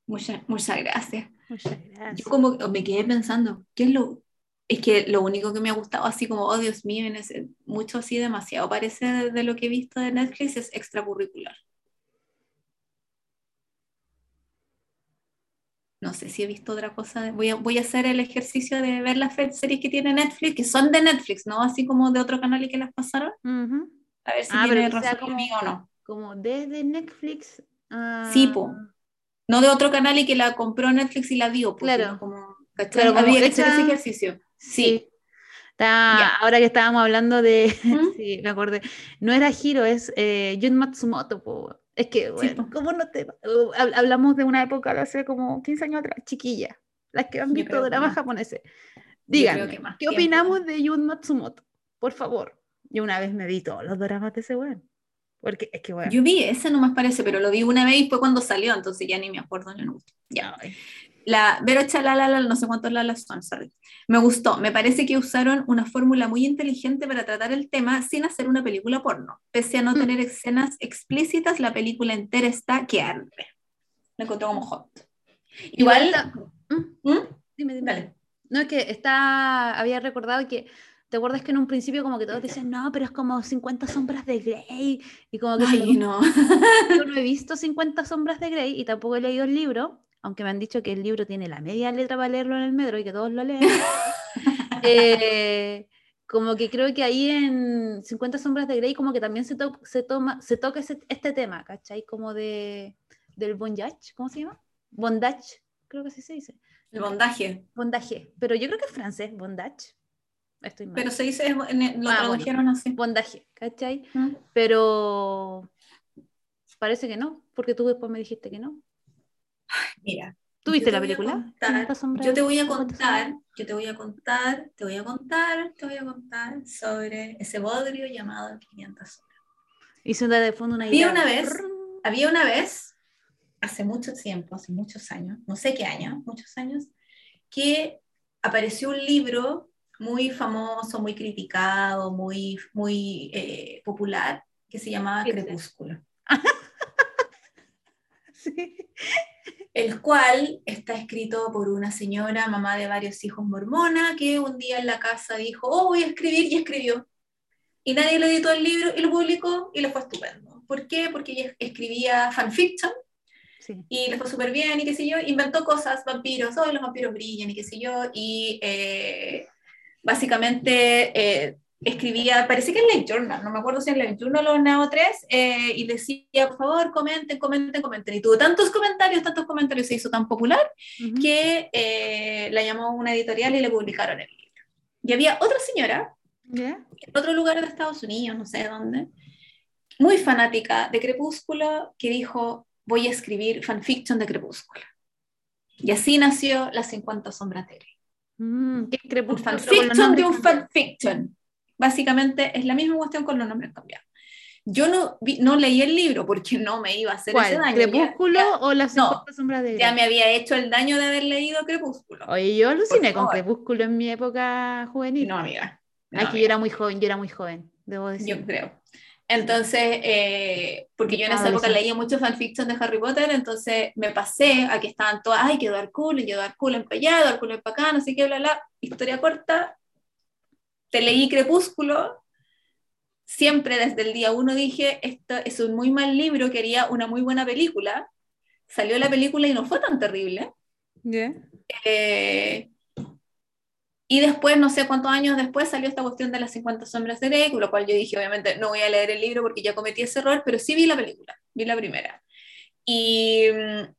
Muchas, muchas gracias. Muchas gracias. Yo como me quedé pensando, ¿qué es lo...? Es que lo único que me ha gustado, así como, oh Dios mío, en ese- mucho así, demasiado parece de, de lo que he visto de Netflix, es extracurricular. No sé si he visto otra cosa. de- voy, a, voy a hacer el ejercicio de ver las series que tiene Netflix, que son de Netflix, ¿no? Así como de otro canal y que las pasaron. Ujú. A ver si Ah, tiene razón conmigo o no. Como desde Netflix. Sí, ah, po. No de otro canal y que la compró Netflix y la dio, pues, Claro. como. Claro, como Había hecha- ese ejercicio. Sí. Está- Ya. ahora que estábamos hablando de. ¿Mm? sí, me acordé. No era Hiro, es eh, Jun Matsumoto. po. Es que, bueno, po. ¿cómo no te.? uh, hab- hablamos de una época de hace como 15 años atrás, chiquilla. Las que han visto dramas japoneses. Díganme, ¿qué opinamos de Jun Matsumoto? Por favor. Yo una vez me vi todos los dramas de ese weón. Porque es que, bueno. Yo vi ese, no me parece, pero lo vi una vez y fue cuando salió, entonces ya ni me acuerdo ni no. Ya. ay, La Vero Chalalala, no sé cuántos lalas son, sorry. Me gustó, me parece que usaron una fórmula muy inteligente para tratar el tema sin hacer una película porno. Pese a no Mm. tener escenas explícitas, la película entera está que arde. La encontré como hot. Igual Igual, ¿Mm? ¿Mm? Dime, dime. Dale. No, es que está, había recordado que, ¿te acuerdas que en un principio como que todos decían, no, pero es como 50 sombras de Grey? Y como que Ay, no. yo no he visto 50 sombras de Grey y tampoco he leído el libro, aunque me han dicho que el libro tiene la media letra para leerlo en el metro y que todos lo leen. Eh, como que creo que ahí en 50 sombras de Grey como que también se, to- se, toma, se toca ese- este tema, ¿cachai? Como de, del bondage, ¿cómo se llama? Bondage, creo que así se dice. El bondaje. Bondage, pero yo creo que es francés, bondage. Estoy mal. Pero se dice, en- lo Ah, tradujeron así. Bondage, ¿cachai? ¿Mm? Pero parece que no, porque tú después me dijiste que no. Mira, ¿Tú viste te la película? contar- 50 sombras- Yo te voy a 50 contar, yo te voy a contar, te voy a contar, te voy a contar sobre ese bodrio llamado 500 horas. Hice una de fondo una Había guitarra. una vez- Había una vez, hace mucho tiempo, hace muchos años, no sé qué año, muchos años, que apareció un libro muy famoso, muy criticado, muy, muy eh, popular, que se llamaba. Crepúsculo. Sí. el cual está escrito por una señora, mamá de varios hijos mormona, que un día en la casa dijo, oh, voy a escribir, y escribió. Y nadie le editó el libro y lo publicó y le fue estupendo. ¿Por qué? Porque ella escribía fanfiction Sí. y le fue súper bien y qué sé yo, inventó cosas, vampiros, oh, los vampiros brillan y qué sé yo, y eh, básicamente eh, escribía, parece que en Live Journal, no me acuerdo si en Live Journal o en Neo 3, eh, y decía, por favor, comenten, comenten, comenten, y tuvo tantos comentarios, tantos comentarios, se hizo tan popular, Ujú. que eh, la llamó una editorial y le publicaron el libro. Y había otra señora, en otro lugar de Estados Unidos, no sé dónde, muy fanática de Crepúsculo, que dijo, voy a escribir fanfiction de Crepúsculo. Y así nació Las 50 sombras de Grey. Mm, ¿qué es Un fanfiction de un fanfiction. Básicamente es la misma cuestión con los nombres cambiados. Yo no, vi- no leí el libro porque no me iba a hacer ese ¿Cuál? daño. Ya- ¿Crepúsculo ya- o las no, 50 sombras de ya me había hecho el daño de haber leído Crepúsculo. Oye, yo aluciné con. Crepúsculo en mi época juvenil. No, amiga. no, Ay, que amiga. yo era muy joven, yo era muy joven, debo decir. Yo creo. Entonces, eh, porque yo en esa época Adolescente. leía mucho fanfiction de Harry Potter, entonces me pasé a que estaban todas, ay, que Edward Cullen, que Edward Cullen para allá, Cullen para acá, no sé qué, bla, bla. Historia corta, te leí Crepúsculo, siempre desde el día uno dije, esto es un muy mal libro, quería una muy buena película. Salió la película y no fue tan terrible. ¿Ya? Eh, y después, no sé cuántos años después, salió esta cuestión de las 50 sombras de Grey, con lo cual yo dije, obviamente, no voy a leer el libro porque ya cometí ese error, pero sí vi la película, vi la primera. Y mm,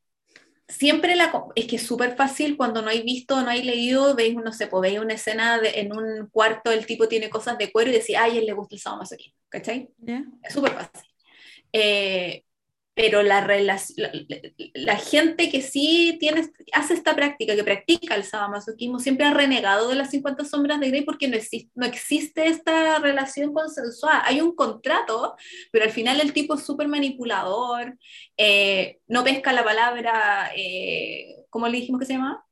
siempre la... Es que es súper fácil cuando no hay visto, no hay leído, veis, no sé, pues veis una escena de- en un cuarto, el tipo tiene cosas de cuero y decís, ay, a él le gusta el sadomasoquismo, ¿cachai? ¿Ya? Es súper fácil. Eh, pero la, la, gente que sí tiene, hace esta práctica, que practica el sadomasoquismo, siempre ha renegado de las 50 sombras de Grey porque no existe, no existe esta relación consensuada. Hay un contrato, pero al final el tipo es súper manipulador, eh, no pesca la palabra, eh, ¿cómo le dijimos que se llama?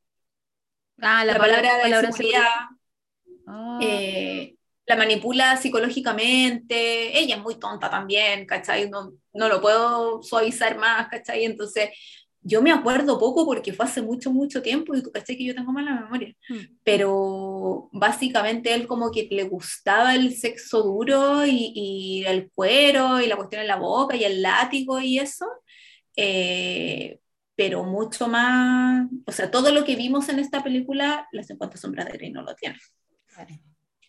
Ah, La, palabra, de palabra seguridad. Ah, eh, la manipula psicológicamente, ella es muy tonta también, ¿cachai? No, no lo puedo suavizar más, ¿cachai? Entonces, yo me acuerdo poco porque fue hace mucho, mucho tiempo y tú, ¿cachai? Que yo tengo mala memoria, Hmm. pero básicamente él como que le gustaba el sexo duro y, y el cuero y la cuestión en la boca y el látigo y eso, eh, pero mucho más, o sea, todo lo que vimos en esta película, Las 50 sombras de Grey no lo tiene vale.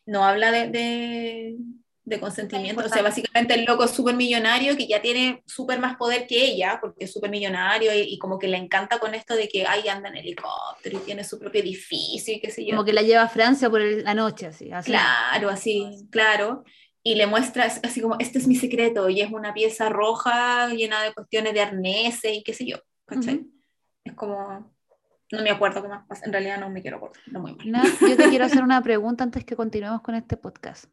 No habla de, de, de consentimiento. O sea, básicamente el loco es súper millonario que ya tiene súper más poder que ella, porque es súper millonario y, y como que le encanta con esto de que ay, anda en helicóptero y tiene su propio edificio y qué sé yo. Como que la lleva a Francia por el- la noche, así. así. Claro, así, claro. Y le muestra es- así como, este es mi secreto, y es una pieza roja llena de cuestiones de arneses y qué sé yo, ¿cachai? Es como, no me acuerdo qué más pasa, en realidad no me quiero acordar, no muy mal. Nat, yo te quiero hacer una pregunta antes que continuemos con este podcast.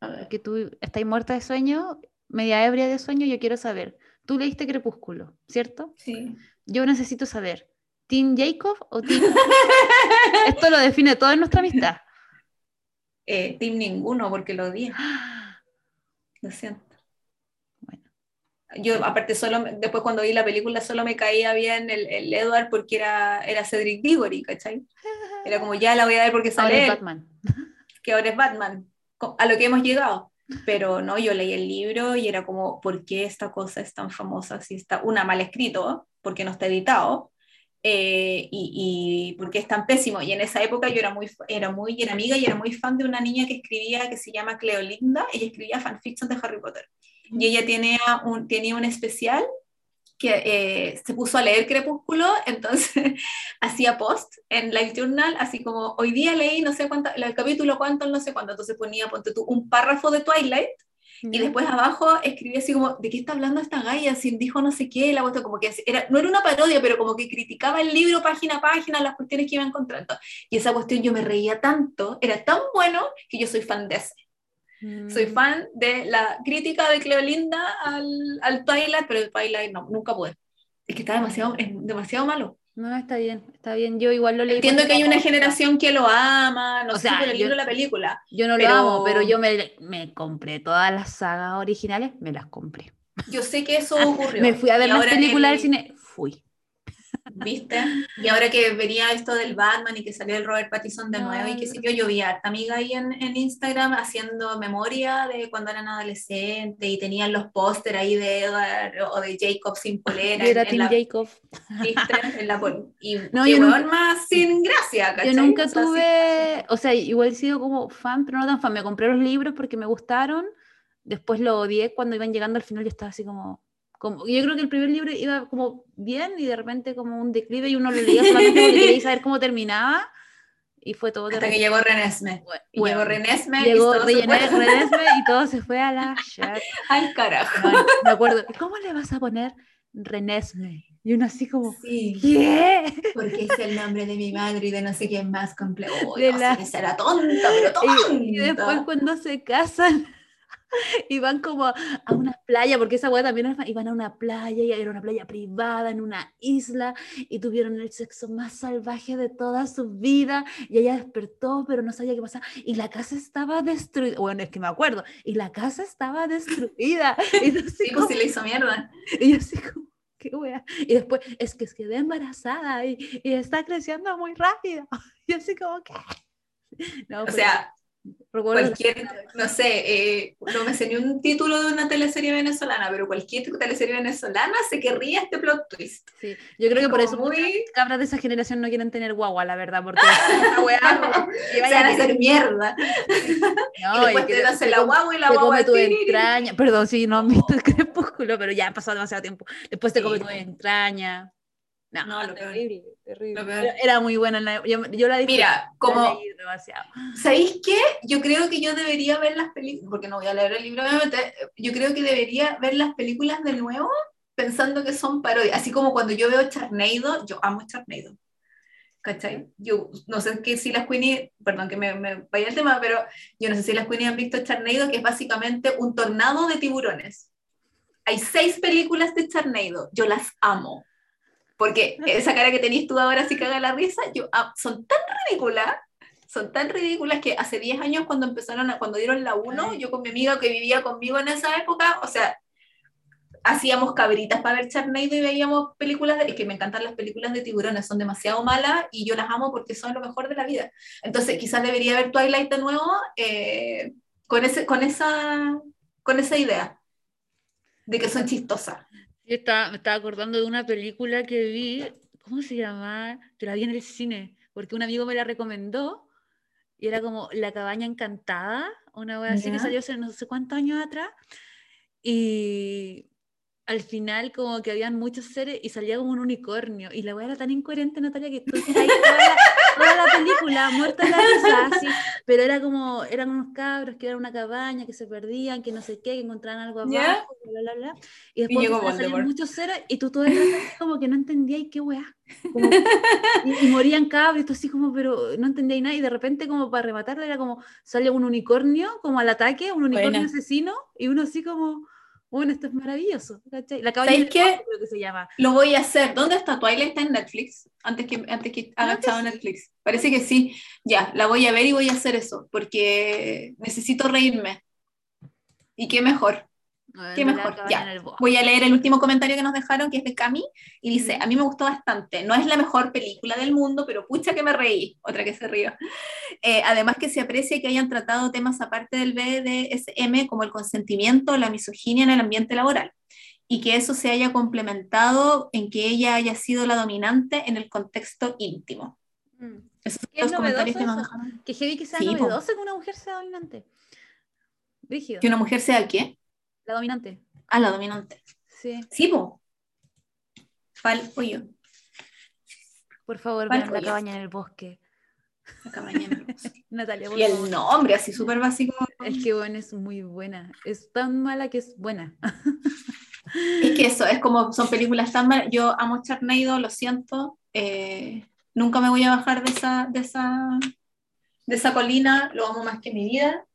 A ver. Que tú estás muerta de sueño, media ebria de sueño, yo quiero saber. Tú leíste Crepúsculo, ¿cierto? Sí. Yo necesito saber, ¿Team Jacob o Team... Esto lo define toda nuestra amistad. Eh, team ninguno, porque lo odié. Lo siento. Yo, aparte, solo después cuando vi la película, solo me caía bien el, el Edward porque era, era Cedric Diggory, ¿cachai? Era como, ya la voy a ver porque Ahora sale es él, Batman. que ahora es Batman, a lo que hemos llegado. Pero no, yo leí el libro y era como, ¿por qué esta cosa es tan famosa si está, una, mal escrito, porque no está editado, eh, y, y por qué es tan pésimo? Y en esa época yo era muy, era muy era amiga y era muy fan de una niña que escribía, que se llama Cleolinda, ella escribía fanfiction de Harry Potter. Y ella tenía un, tenía un especial que eh, se puso a leer Crepúsculo, entonces hacía post en Live Journal, así como hoy día leí no sé cuánto, el capítulo cuánto, no sé cuánto, entonces ponía, ponte tú, un párrafo de Twilight, y después abajo escribía así como, ¿de qué está hablando esta galla? Si dijo no sé qué, la como que era, no era una parodia, pero como que criticaba el libro página a página, las cuestiones que iba encontrando. Y esa cuestión yo me reía tanto, era tan bueno, que yo soy fan de ese. Soy Mm. fan de la crítica de Cleolinda al, al Twilight, pero el Twilight no, nunca pude. Es que está demasiado, es demasiado malo. No, está bien, está bien. Yo igual lo leí. Entiendo que hay una generación que lo ama, no O sé sea, por el yo- libro la película. Yo no pero- lo amo, pero yo me, me compré todas las sagas originales, me las compré. Yo sé que eso ocurrió. Me fui a ver las películas el- del cine. Fui. ¿Viste? Y ahora que venía esto del Batman y que salió el Robert Pattinson de nuevo y qué sé yo, yo vi harta amiga ahí en, en Instagram haciendo memoria de cuando eran adolescentes y tenían los póster ahí de Edward o de Jacob sin polera. Yo era en, en Team la, Jacob. ¿viste? En la y No, yo nunca- más sin gracia, Yo ¿cachai? nunca O sea, sí. tuve, o sea, igual he sido como fan, pero no tan fan. Me compré los libros porque me gustaron. Después lo odié cuando iban llegando al final. Yo estaba así como, como, yo creo que el primer libro iba como bien y de repente como un declive y uno lo leía solamente porque quería saber cómo terminaba y fue todo Hasta que llegó Renesme. Bueno, Y llegó Renesme y llegó todo se fue Renesme y todo se fue a la shit. al carajo. Me acuerdo, ¿cómo le vas a poner Renesme? Y uno así como, Sí, ¿qué? porque es el nombre de mi madre y de no sé quién más complejo. De no la- sé, era tonta, pero tonta. Y, y después cuando se casan, y van como a una playa, porque esa weá también era- iban a una playa, y era una playa privada en una isla, y tuvieron el sexo más salvaje de toda su vida, y ella despertó, pero no sabía qué pasaba, y la casa estaba destruida, bueno, es que me acuerdo, y la casa estaba destruida, y, yo así Sí, pues como- sí le hizo mierda. y yo así como, qué wea, y después, es que quedé embarazada, y, y está creciendo muy rápido, y así como, ¿qué? No, O sea, cualquier, no sé, eh, no me sé ni un título de una teleserie venezolana, pero cualquier teleserie venezolana se querría este plot twist. Sí, yo creo que por eso muchas muy- cabras de esa generación no quieren tener guagua, la verdad, porque weá que Se van a hacer mierda. No, y después te la guagua y la te guagua come tu entraña. Perdón, sí, no han visto el crepúsculo, pero ya ha pasado demasiado tiempo. Después te Sí. come tu entraña. No, No, lo peor. terrible, terrible. Lo peor. Era, muy buena. la- Yo, yo la disfruté, Mira, como, demasiado. ¿sabéis qué? Yo creo que yo debería ver las películas, porque no voy a leer el libro, obviamente, yo creo que debería ver las películas de nuevo pensando que son parodias, así como cuando yo veo Charneido, yo amo Charneido. ¿Cachai? Yo no sé que si las Queenie, perdón que me, me vaya el tema, pero yo no sé si las Queenie han visto Charneido, que es básicamente un tornado de tiburones. Hay seis películas de Charneido, yo las amo. Porque esa cara que tenéis tú ahora sí caga la risa, yo, ah, son tan ridículas, son tan ridículas que hace 10 años cuando empezaron, a, cuando dieron la 1, Ay. yo con mi amiga que vivía conmigo en esa época, o sea, hacíamos cabritas para ver Charneido y veíamos películas, de, es que me encantan las películas de tiburones, son demasiado malas y yo las amo porque son lo mejor de la vida. Entonces quizás debería ver Twilight de nuevo eh, con, ese, con, esa, con esa idea de que son chistosas. Yo estaba, me estaba acordando de una película que vi, ¿cómo se llama? Yo la vi en el cine, porque un amigo me la recomendó y era como La cabaña encantada, una wea así que salió hace no sé cuántos años atrás. Y al final como que habían muchos seres y salía como un unicornio y la wea era tan incoherente, Natalia, que tú ahí toda la, toda la película muerta la risa, así, pero era como, eran unos cabros que era una cabaña, que se perdían, que no sé qué, que encontraban algo abajo, ¿Ya? bla, bla, bla. Y después salir Voldemort. muchos seres y tú todo el rato como que no entendías qué weá. Como- y, y morían cabros, y así como, pero no entendías nada. Y de repente, como para rematarla, era como, sale un unicornio, como al ataque, un unicornio Buena. asesino, y uno así como, bueno, esto es maravilloso. ¿cachai? La cabaña ¿Sabéis del qué? bosque, creo que se llama. Lo voy a hacer. ¿Dónde está Twilight? Está en Netflix. Antes que, antes que haga chao sí. Netflix. Parece que sí. Ya, la voy a ver y voy a hacer eso. Porque necesito reírme. ¿Y qué mejor? Bueno, Qué mejor, ya. Voy a leer el último comentario que nos dejaron, que es de Cami, y dice, a mí me gustó bastante, no es la mejor película del mundo, pero pucha que me reí, otra que se rió. Eh, además que se aprecia que hayan tratado temas aparte del BDSM, como el consentimiento, la misoginia en el ambiente laboral, y que eso se haya complementado en que ella haya sido la dominante en el contexto íntimo. Mm. Esos son los comentarios que nos dejaron. Que heavy que sea Sí, novedoso que una mujer sea dominante. Rígido. Que una mujer sea qué? La dominante. Ah, la dominante. Sí. Sí, po. Pal pollo. Por favor, ¿Cuál vean la cabaña en el bosque. La cabaña en el bosque. Natalia, por Y favor. el nombre, así súper básico. Es que bueno, es muy buena. Es tan mala que es buena. Es que eso, es como son películas tan malas. Yo amo Charneido, lo siento. eh, nunca me voy a bajar de esa, de esa, de esa colina, lo amo más que mi vida.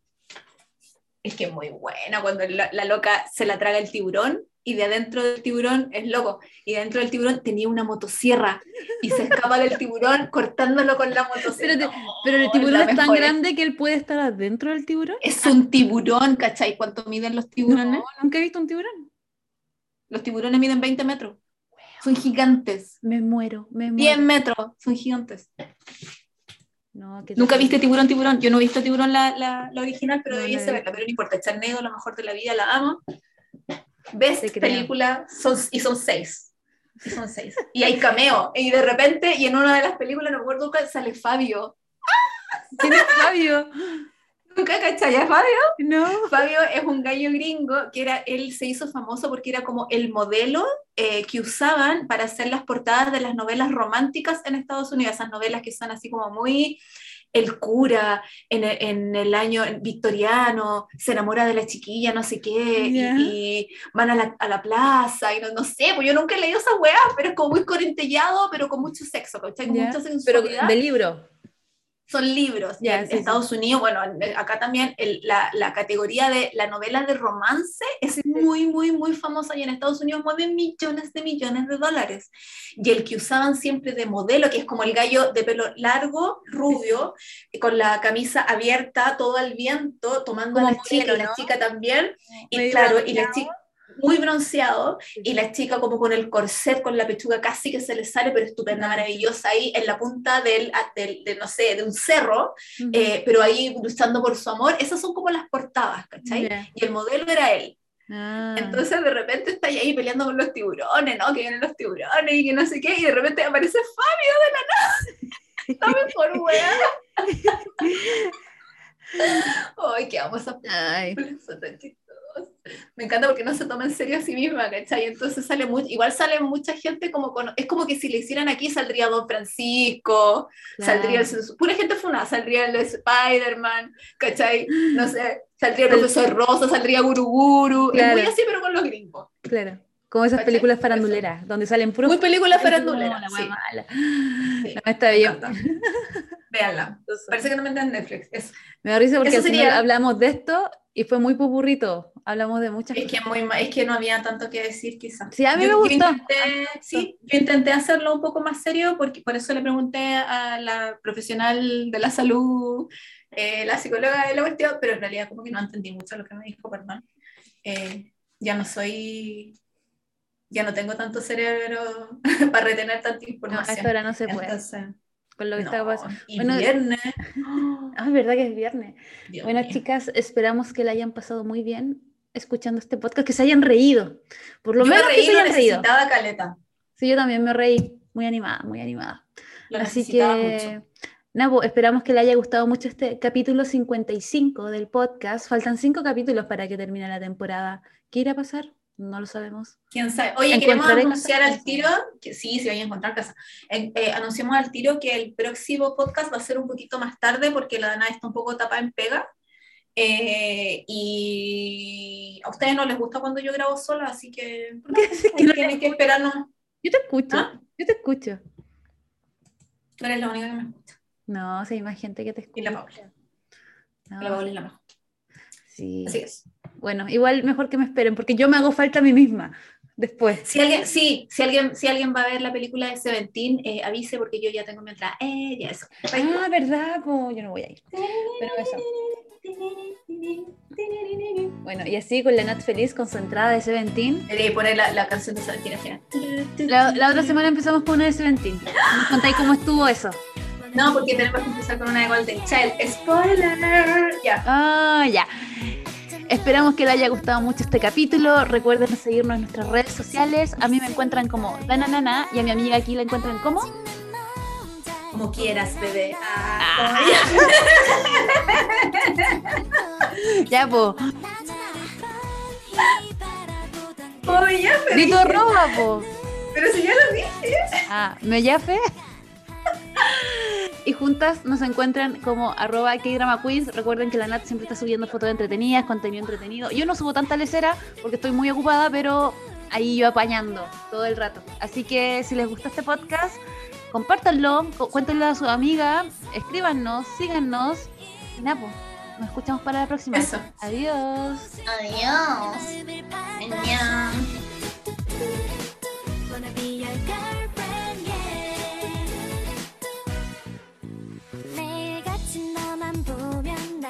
Es que es muy buena cuando la, la loca se la traga el tiburón y de adentro del tiburón es loco. Y dentro del tiburón tenía una motosierra y se escapa del tiburón cortándolo con la motosierra. Pero, te- pero el tiburón es tan grande que él puede estar adentro del tiburón. Es un tiburón, ¿cachai? ¿Cuánto miden los tiburones? No, nunca he visto un tiburón. Los tiburones miden 20 metros. Son gigantes. Me muero, me 10 muero. metros, son gigantes. No, qué Nunca viste Tiburón, Tiburón. Yo no he visto Tiburón la, la, la original, pero No, no he verla. Pero no importa, Charneido, lo mejor de la vida, la amo. Ves película son, y son seis. Y son seis. Y hay cameo. Y de repente, y en una de las películas, no me acuerdo sale Fabio. ¿Quién es Fabio? ¿Nunca cachai a Fabio? No. Fabio es un gallo gringo que era, él se hizo famoso porque era como el modelo eh, que usaban para hacer las portadas de las novelas románticas en Estados Unidos, esas novelas que son así como muy el cura en el, en el año victoriano, se enamora de la chiquilla, no sé qué, y- Ya. y, van a la, a la plaza, y no, no sé, pues yo nunca he leído esas weas, pero es como muy corintellado, pero con mucho sexo, ¿cachai? Con Ya. mucha Pero sensualidad. de libro. Son libros. Ya, en sí, Estados Unidos, bueno, en- acá también el- la, la categoría de la novela de romance es muy, muy, muy famosa y en Estados Unidos mueven millones de millones de dólares. Y el que usaban siempre de modelo, que es como el gallo de pelo largo, rubio, con la camisa abierta, todo al viento, tomando Como a la chica y la ¿no? chica también. Y Medio claro, y la chica muy bronceado y la chica como con el corset, con la pechuga casi que se le sale, pero estupenda, Ah, maravillosa ahí en la punta del, a- del- de, no sé, de un cerro, eh, pero ahí luchando por su amor. Esas son como las portadas, ¿cachai? Ya. Y el modelo era él. Ah. Entonces de repente está ahí peleando con los tiburones, ¿no? Que vienen los tiburones y que no sé qué, y de repente aparece Fabio de la nada. La mejor wea. Ay, que amo esas Ay, películas, chistosas. Me encanta porque no se toma en serio a sí misma, ¿cachai? Entonces sale muy, igual sale mucha gente como con, es como que si le hicieran aquí saldría Don Francisco, saldría el, pura gente funada, saldría el Spider-Man, ¿cachai? No sé, saldría el profesor Rosa, saldría Guruguru, es muy Claro. así pero con los gringos. claro. Como esas ¿Cachai? películas faranduleras, donde salen puros. Muy película No, farandulera, la sí. wea mala. Sí, No, está bien. Véanla. Parece que no me en Netflix. Es, Me da risa porque Eso al final sería- hablamos de esto y fue muy popurrito. Hablamos de muchas es, cosas. que muy, es que no había tanto que decir, quizás. Sí, a mí yo, me yo gustó. intenté, sí, yo intenté hacerlo un poco más serio, porque por eso le pregunté a la profesional de la salud, eh, la psicóloga de la cuestión, pero en realidad como que no entendí mucho lo que me dijo, perdón. Eh, ya no soy, ya no tengo tanto cerebro para retener tanta No, a información. esta hora no se puede. Entonces, con lo que está no, pasando. y Bueno, viernes. Ah, es verdad que es viernes. Dios Bueno, mío. chicas, esperamos que la hayan pasado muy bien escuchando este podcast, que se hayan reído. Por lo Yo me menos que reí, se lo hayan reído. caleta. Sí, yo también me reí. Muy animada, muy animada. Lo Así que, mucho. Nabo, esperamos que le haya gustado mucho este capítulo 55 del podcast. Faltan cinco capítulos para que termine la temporada. ¿Qué irá a pasar? No lo sabemos. ¿Quién sabe? Oye, queremos anunciar casa. al tiro, que sí, se vaya a encontrar casa. Eh, eh, anunciamos al tiro que el próximo podcast va a ser un poquito más tarde porque la Dana está un poco tapada en pega. Eh, y a ustedes no les gusta cuando yo grabo sola, así que ¿Por qué decís que no tienen que esperarnos. Yo te escucho. ¿Ah? Yo te escucho. Tú eres la única que me escucha. No, si hay más gente que te escucha. Y la Paula. No, La Paula es la mejor. sí. Así es. Bueno, igual mejor que me esperen, porque yo me hago falta a mí misma después. Si alguien, sí, si alguien, si alguien va a ver la película de Seventeen, eh, avise porque yo ya tengo mi entrada. Eh, ya eso. Ah, ¿verdad? Pues yo no voy a ir. Pero eso. Bueno, y así con la Nat feliz, concentrada de Seventeen. Debería poner la, la canción de Seventeen al final. La, la otra semana empezamos con una de Seventeen. Nos contáis cómo estuvo eso. No, porque tenemos que empezar con una de Golden Child. Spoiler. Ya. Ah, ya. Esperamos que les haya gustado mucho este capítulo. Recuerden seguirnos en nuestras redes sociales. A mí me encuentran como Dananana y a mi amiga aquí la encuentran como. Como quieras, bebé. Ah. Ah, Ya, po. Oye, ya Dito arroba, po. Pero si ya lo dije. Ah, me llafe y juntas nos encuentran como arroba K-Drama Recuerden que la Nat siempre está subiendo fotos entretenidas, contenido entretenido. Yo no subo tanta lecera porque estoy muy ocupada, pero ahí yo apañando todo el rato. Así que si les gusta este podcast, compártanlo, cuéntenlo a su amiga, escríbanos, síganos. Y nada, pues, nos escuchamos para la próxima. Eso. Adiós. Adiós. Adiós.